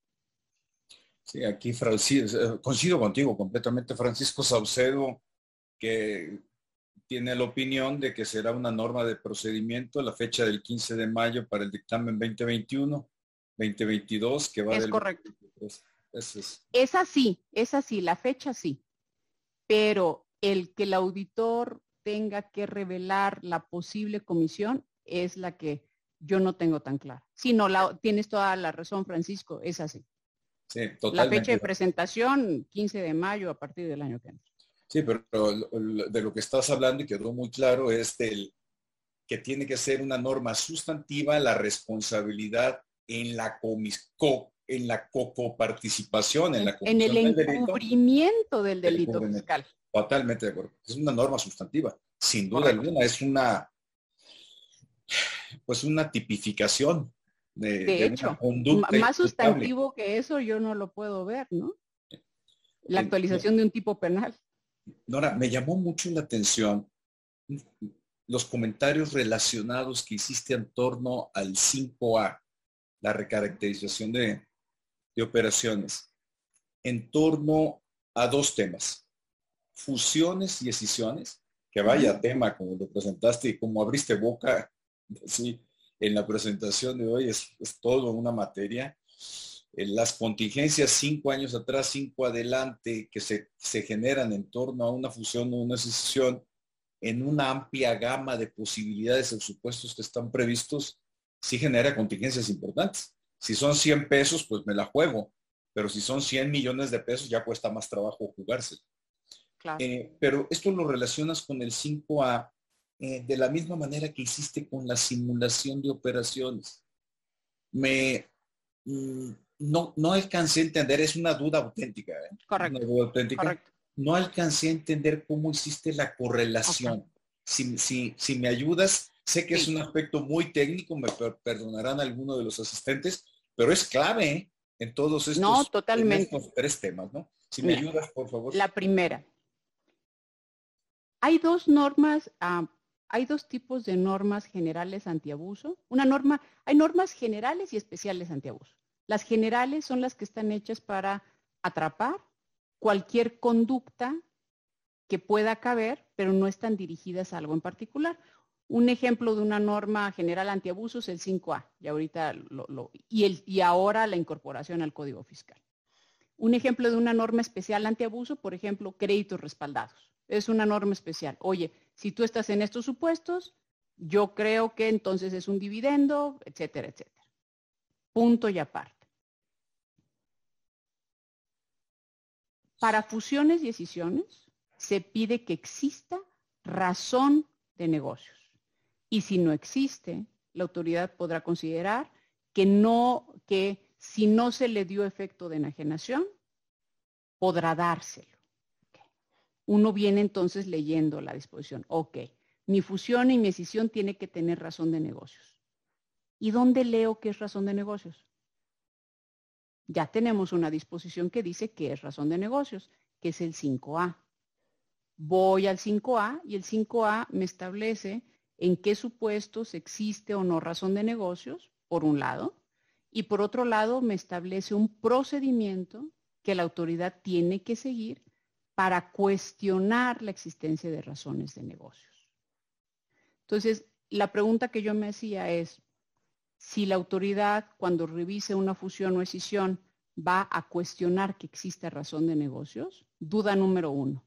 Sí, aquí Francisco, eh, coincido contigo completamente, Francisco Saucedo, que tiene la opinión de que será una norma de procedimiento la fecha del 15 de mayo para el dictamen 2021, 2022, que va es correcto. Es, es así, es así, la fecha sí. Pero el que el auditor tenga que revelar la posible comisión es la que yo no tengo tan clara. Si no, la, tienes toda la razón, Francisco, es así. Sí, totalmente. La fecha de presentación, 15 de mayo a partir del año que entra. Sí, pero de lo que estás hablando y quedó muy claro es del que tiene que ser una norma sustantiva la responsabilidad en la comisco, en la coparticipación, en la en el encubrimiento del delito, fiscal. Totalmente de acuerdo. Es una norma sustantiva, sin duda alguna, es una pues una tipificación de, de hecho, más sustantivo que eso yo no lo puedo ver, ¿no? La actualización de un tipo penal. Nora, me llamó mucho la atención los comentarios relacionados que hiciste en torno al 5A, la recaracterización de, operaciones, en torno a dos temas, fusiones y escisiones, que vaya tema como lo presentaste y como abriste boca sí, en la presentación de hoy, es, es todo una materia las contingencias cinco años atrás, cinco adelante, que se, generan en torno a una fusión o una secesión en una amplia gama de posibilidades de supuestos que están previstos, sí genera contingencias importantes. Si son 100 pesos, pues me la juego, pero si son 100 millones de pesos, ya cuesta más trabajo jugarse. Eh, pero esto lo relacionas con el 5A eh, de la misma manera que hiciste con la simulación de operaciones. Me, mm, no, no alcancé a entender, es una duda auténtica. ¿eh? Correcto. No alcancé a entender cómo hiciste la correlación. Si, si, me ayudas, sé que es un aspecto muy técnico, me perdonarán algunos de los asistentes, pero es clave ¿eh? en todos estos, no, totalmente. tres temas, ¿no? Si me ayudas, por favor. La primera. Hay dos normas, ah, hay dos tipos de normas generales antiabuso. Una norma, hay normas generales y especiales antiabuso. Las generales son las que están hechas para atrapar cualquier conducta que pueda caber, pero no están dirigidas a algo en particular. Un ejemplo de una norma general antiabuso es el 5A, y ahorita y ahora la incorporación al Código Fiscal. Un ejemplo de una norma especial antiabuso, por ejemplo, créditos respaldados. Es una norma especial. Oye, si tú estás en estos supuestos, yo creo que entonces es un dividendo, etcétera, etcétera. Punto y aparte. Para fusiones y decisiones se pide que exista razón de negocios. Y si no existe, la autoridad podrá considerar que no, que si no se le dio efecto de enajenación, podrá dárselo. Uno viene entonces leyendo la disposición. Ok, mi fusión y mi escisión tiene que tener razón de negocios. ¿Y dónde leo que es razón de negocios? Ya tenemos una disposición que dice que es razón de negocios, que es el 5A. Voy al 5A y el 5A me establece en qué supuestos existe o no razón de negocios, por un lado, y por otro lado me establece un procedimiento que la autoridad tiene que seguir para cuestionar la existencia de razones de negocios. Entonces, la pregunta que yo me hacía es, si la autoridad cuando revise una fusión o escisión va a cuestionar que exista razón de negocios, duda número uno,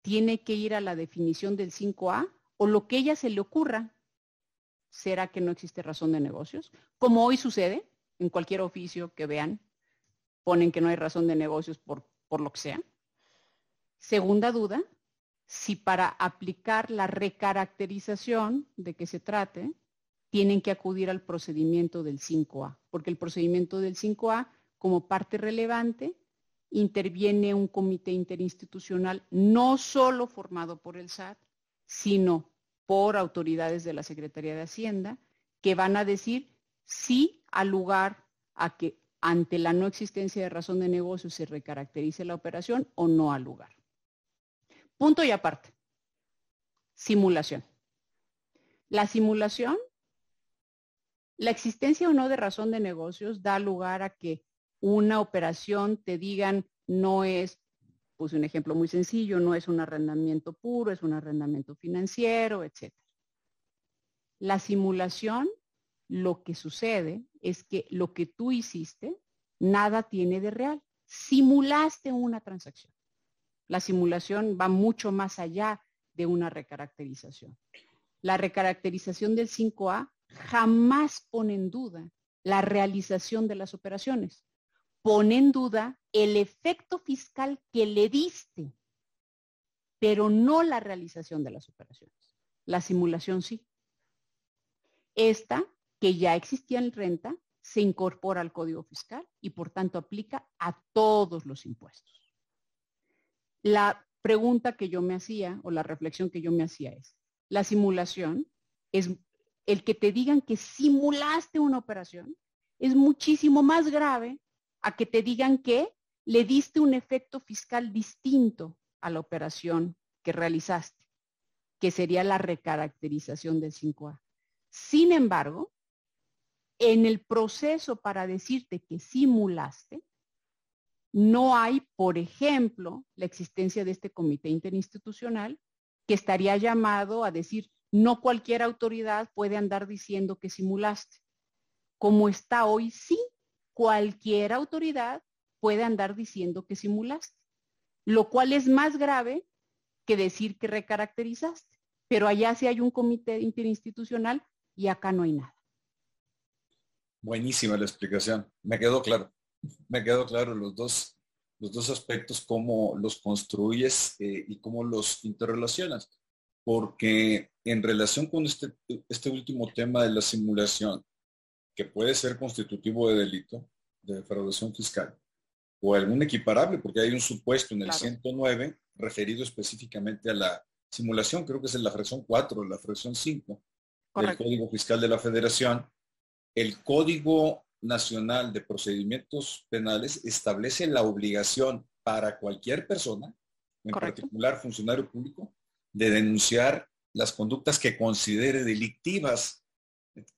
tiene que ir a la definición del 5A o lo que ella se le ocurra. ¿Será que no existe razón de negocios? Como hoy sucede en cualquier oficio que vean, ponen que no hay razón de negocios por, por lo que sea. Segunda duda, si para aplicar la recaracterización de que se trate, tienen que acudir al procedimiento del 5A, porque el procedimiento del 5A, como parte relevante, interviene un comité interinstitucional no solo formado por el SAT, sino por autoridades de la Secretaría de Hacienda, que van a decir sí al lugar a que ante la no existencia de razón de negocio se recaracterice la operación o no al lugar. Punto y aparte. Simulación. La simulación, la existencia o no de razón de negocios da lugar a que una operación te digan no es, puse un ejemplo muy sencillo, no es un arrendamiento puro, es un arrendamiento financiero, etc. La simulación, lo que sucede es que lo que tú hiciste, nada tiene de real. Simulaste una transacción. La simulación va mucho más allá de una recaracterización. La recaracterización del 5A jamás pone en duda la realización de las operaciones. Pone en duda el efecto fiscal que le diste, pero no la realización de las operaciones. La simulación sí. Esta, que ya existía en renta, se incorpora al Código Fiscal y por tanto aplica a todos los impuestos. La pregunta que yo me hacía o la reflexión que yo me hacía es, la simulación es el que te digan que simulaste una operación es muchísimo más grave a que te digan que le diste un efecto fiscal distinto a la operación que realizaste, que sería la recaracterización del 5A. Sin embargo, en el proceso para decirte que simulaste, no hay, por ejemplo, la existencia de este comité interinstitucional que estaría llamado a decir, no cualquier autoridad puede andar diciendo que simulaste. Como está hoy, sí, cualquier autoridad puede andar diciendo que simulaste, lo cual es más grave que decir que recaracterizaste. Pero allá sí hay un comité interinstitucional y acá no hay nada. Buenísima la explicación, me quedó claro me quedó claro los dos, los dos aspectos, cómo los construyes eh, y cómo los interrelacionas. Porque en relación con este, este último tema de la simulación, que puede ser constitutivo de delito, de defraudación fiscal, o algún equiparable, porque hay un supuesto en el 109 referido específicamente a la simulación, creo que es en la fracción 4, la fracción 5 del Código Fiscal de la Federación. El código Nacional de Procedimientos Penales establece la obligación para cualquier persona, en particular funcionario público, de denunciar las conductas que considere delictivas.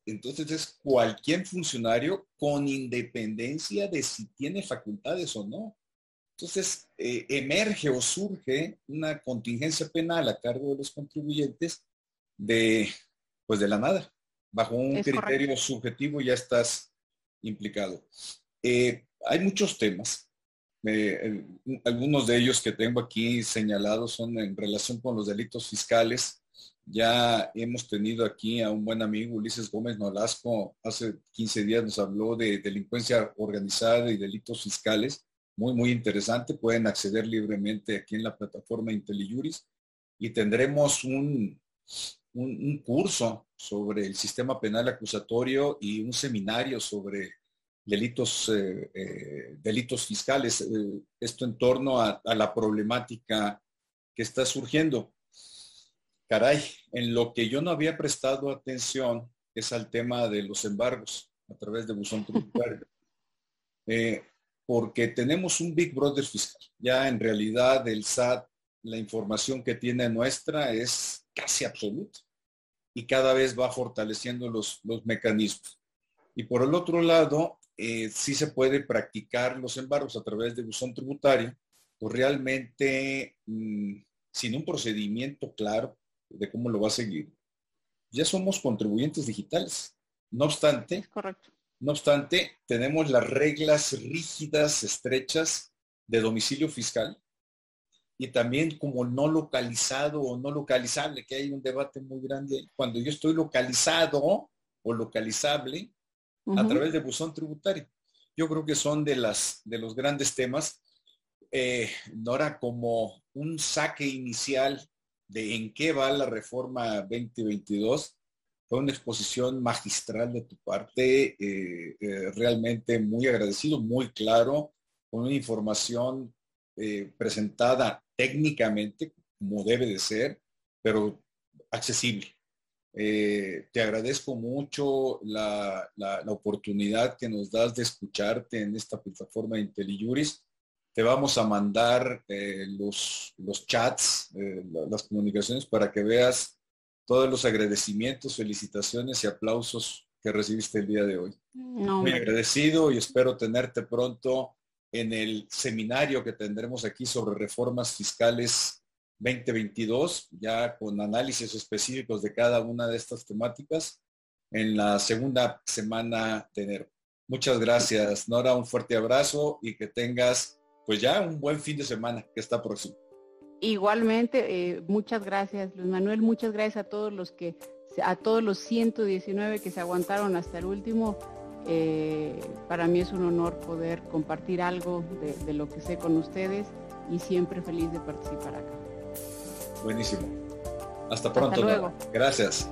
Entonces es cualquier funcionario con independencia de si tiene facultades o no. Entonces eh, emerge o surge una contingencia penal a cargo de los contribuyentes de pues de la nada. Bajo un criterio subjetivo ya estás implicado. Eh, hay muchos temas. Eh, algunos de ellos que tengo aquí señalados son en relación con los delitos fiscales. Ya hemos tenido aquí a un buen amigo, Ulises Gómez Nolasco, hace 15 días nos habló de delincuencia organizada y delitos fiscales. Muy, muy interesante. Pueden acceder libremente aquí en la plataforma IntelliJuris y tendremos un, un, curso sobre el sistema penal acusatorio y un seminario sobre delitos, eh, eh, delitos fiscales, eh, esto en torno a, la problemática que está surgiendo. Caray, en lo que yo no había prestado atención es al tema de los embargos a través de buzón tributario. porque tenemos un Big Brother fiscal. Ya en realidad el SAT, la información que tiene nuestra es casi absoluta y cada vez va fortaleciendo los, los mecanismos. Y por el otro lado, eh, sí se puede practicar los embargos a través de buzón tributario, pues realmente mm, sin un procedimiento claro de cómo lo va a seguir. Ya somos contribuyentes digitales. No obstante, correcto. no obstante, tenemos las reglas rígidas, estrechas de domicilio fiscal y también como no localizado o no localizable, que hay un debate muy grande. Cuando yo estoy localizado o localizable, a través de buzón tributario. Yo creo que son de, las, de los grandes temas. Eh, Nora, como un saque inicial de en qué va la reforma 2022, fue una exposición magistral de tu parte, eh, eh, realmente muy agradecido, muy claro, con una información presentada técnicamente como debe de ser, pero accesible. Eh, te agradezco mucho la, oportunidad que nos das de escucharte en esta plataforma de IntelliJuris. Te vamos a mandar eh, los, los chats, eh, las comunicaciones para que veas todos los agradecimientos, felicitaciones y aplausos que recibiste el día de hoy. Muy agradecido y espero tenerte pronto en el seminario que tendremos aquí sobre reformas fiscales 2022, ya con análisis específicos de cada una de estas temáticas en la segunda semana de enero. Muchas gracias, Nora, un fuerte abrazo y que tengas pues ya un buen fin de semana que está próximo. Igualmente, eh, muchas gracias, Luis Manuel, muchas gracias a todos los que, a todos los 119 que se aguantaron hasta el último. Eh, para mí es un honor poder compartir algo de lo que sé con ustedes y siempre feliz de participar acá. Buenísimo. Hasta pronto. Gracias.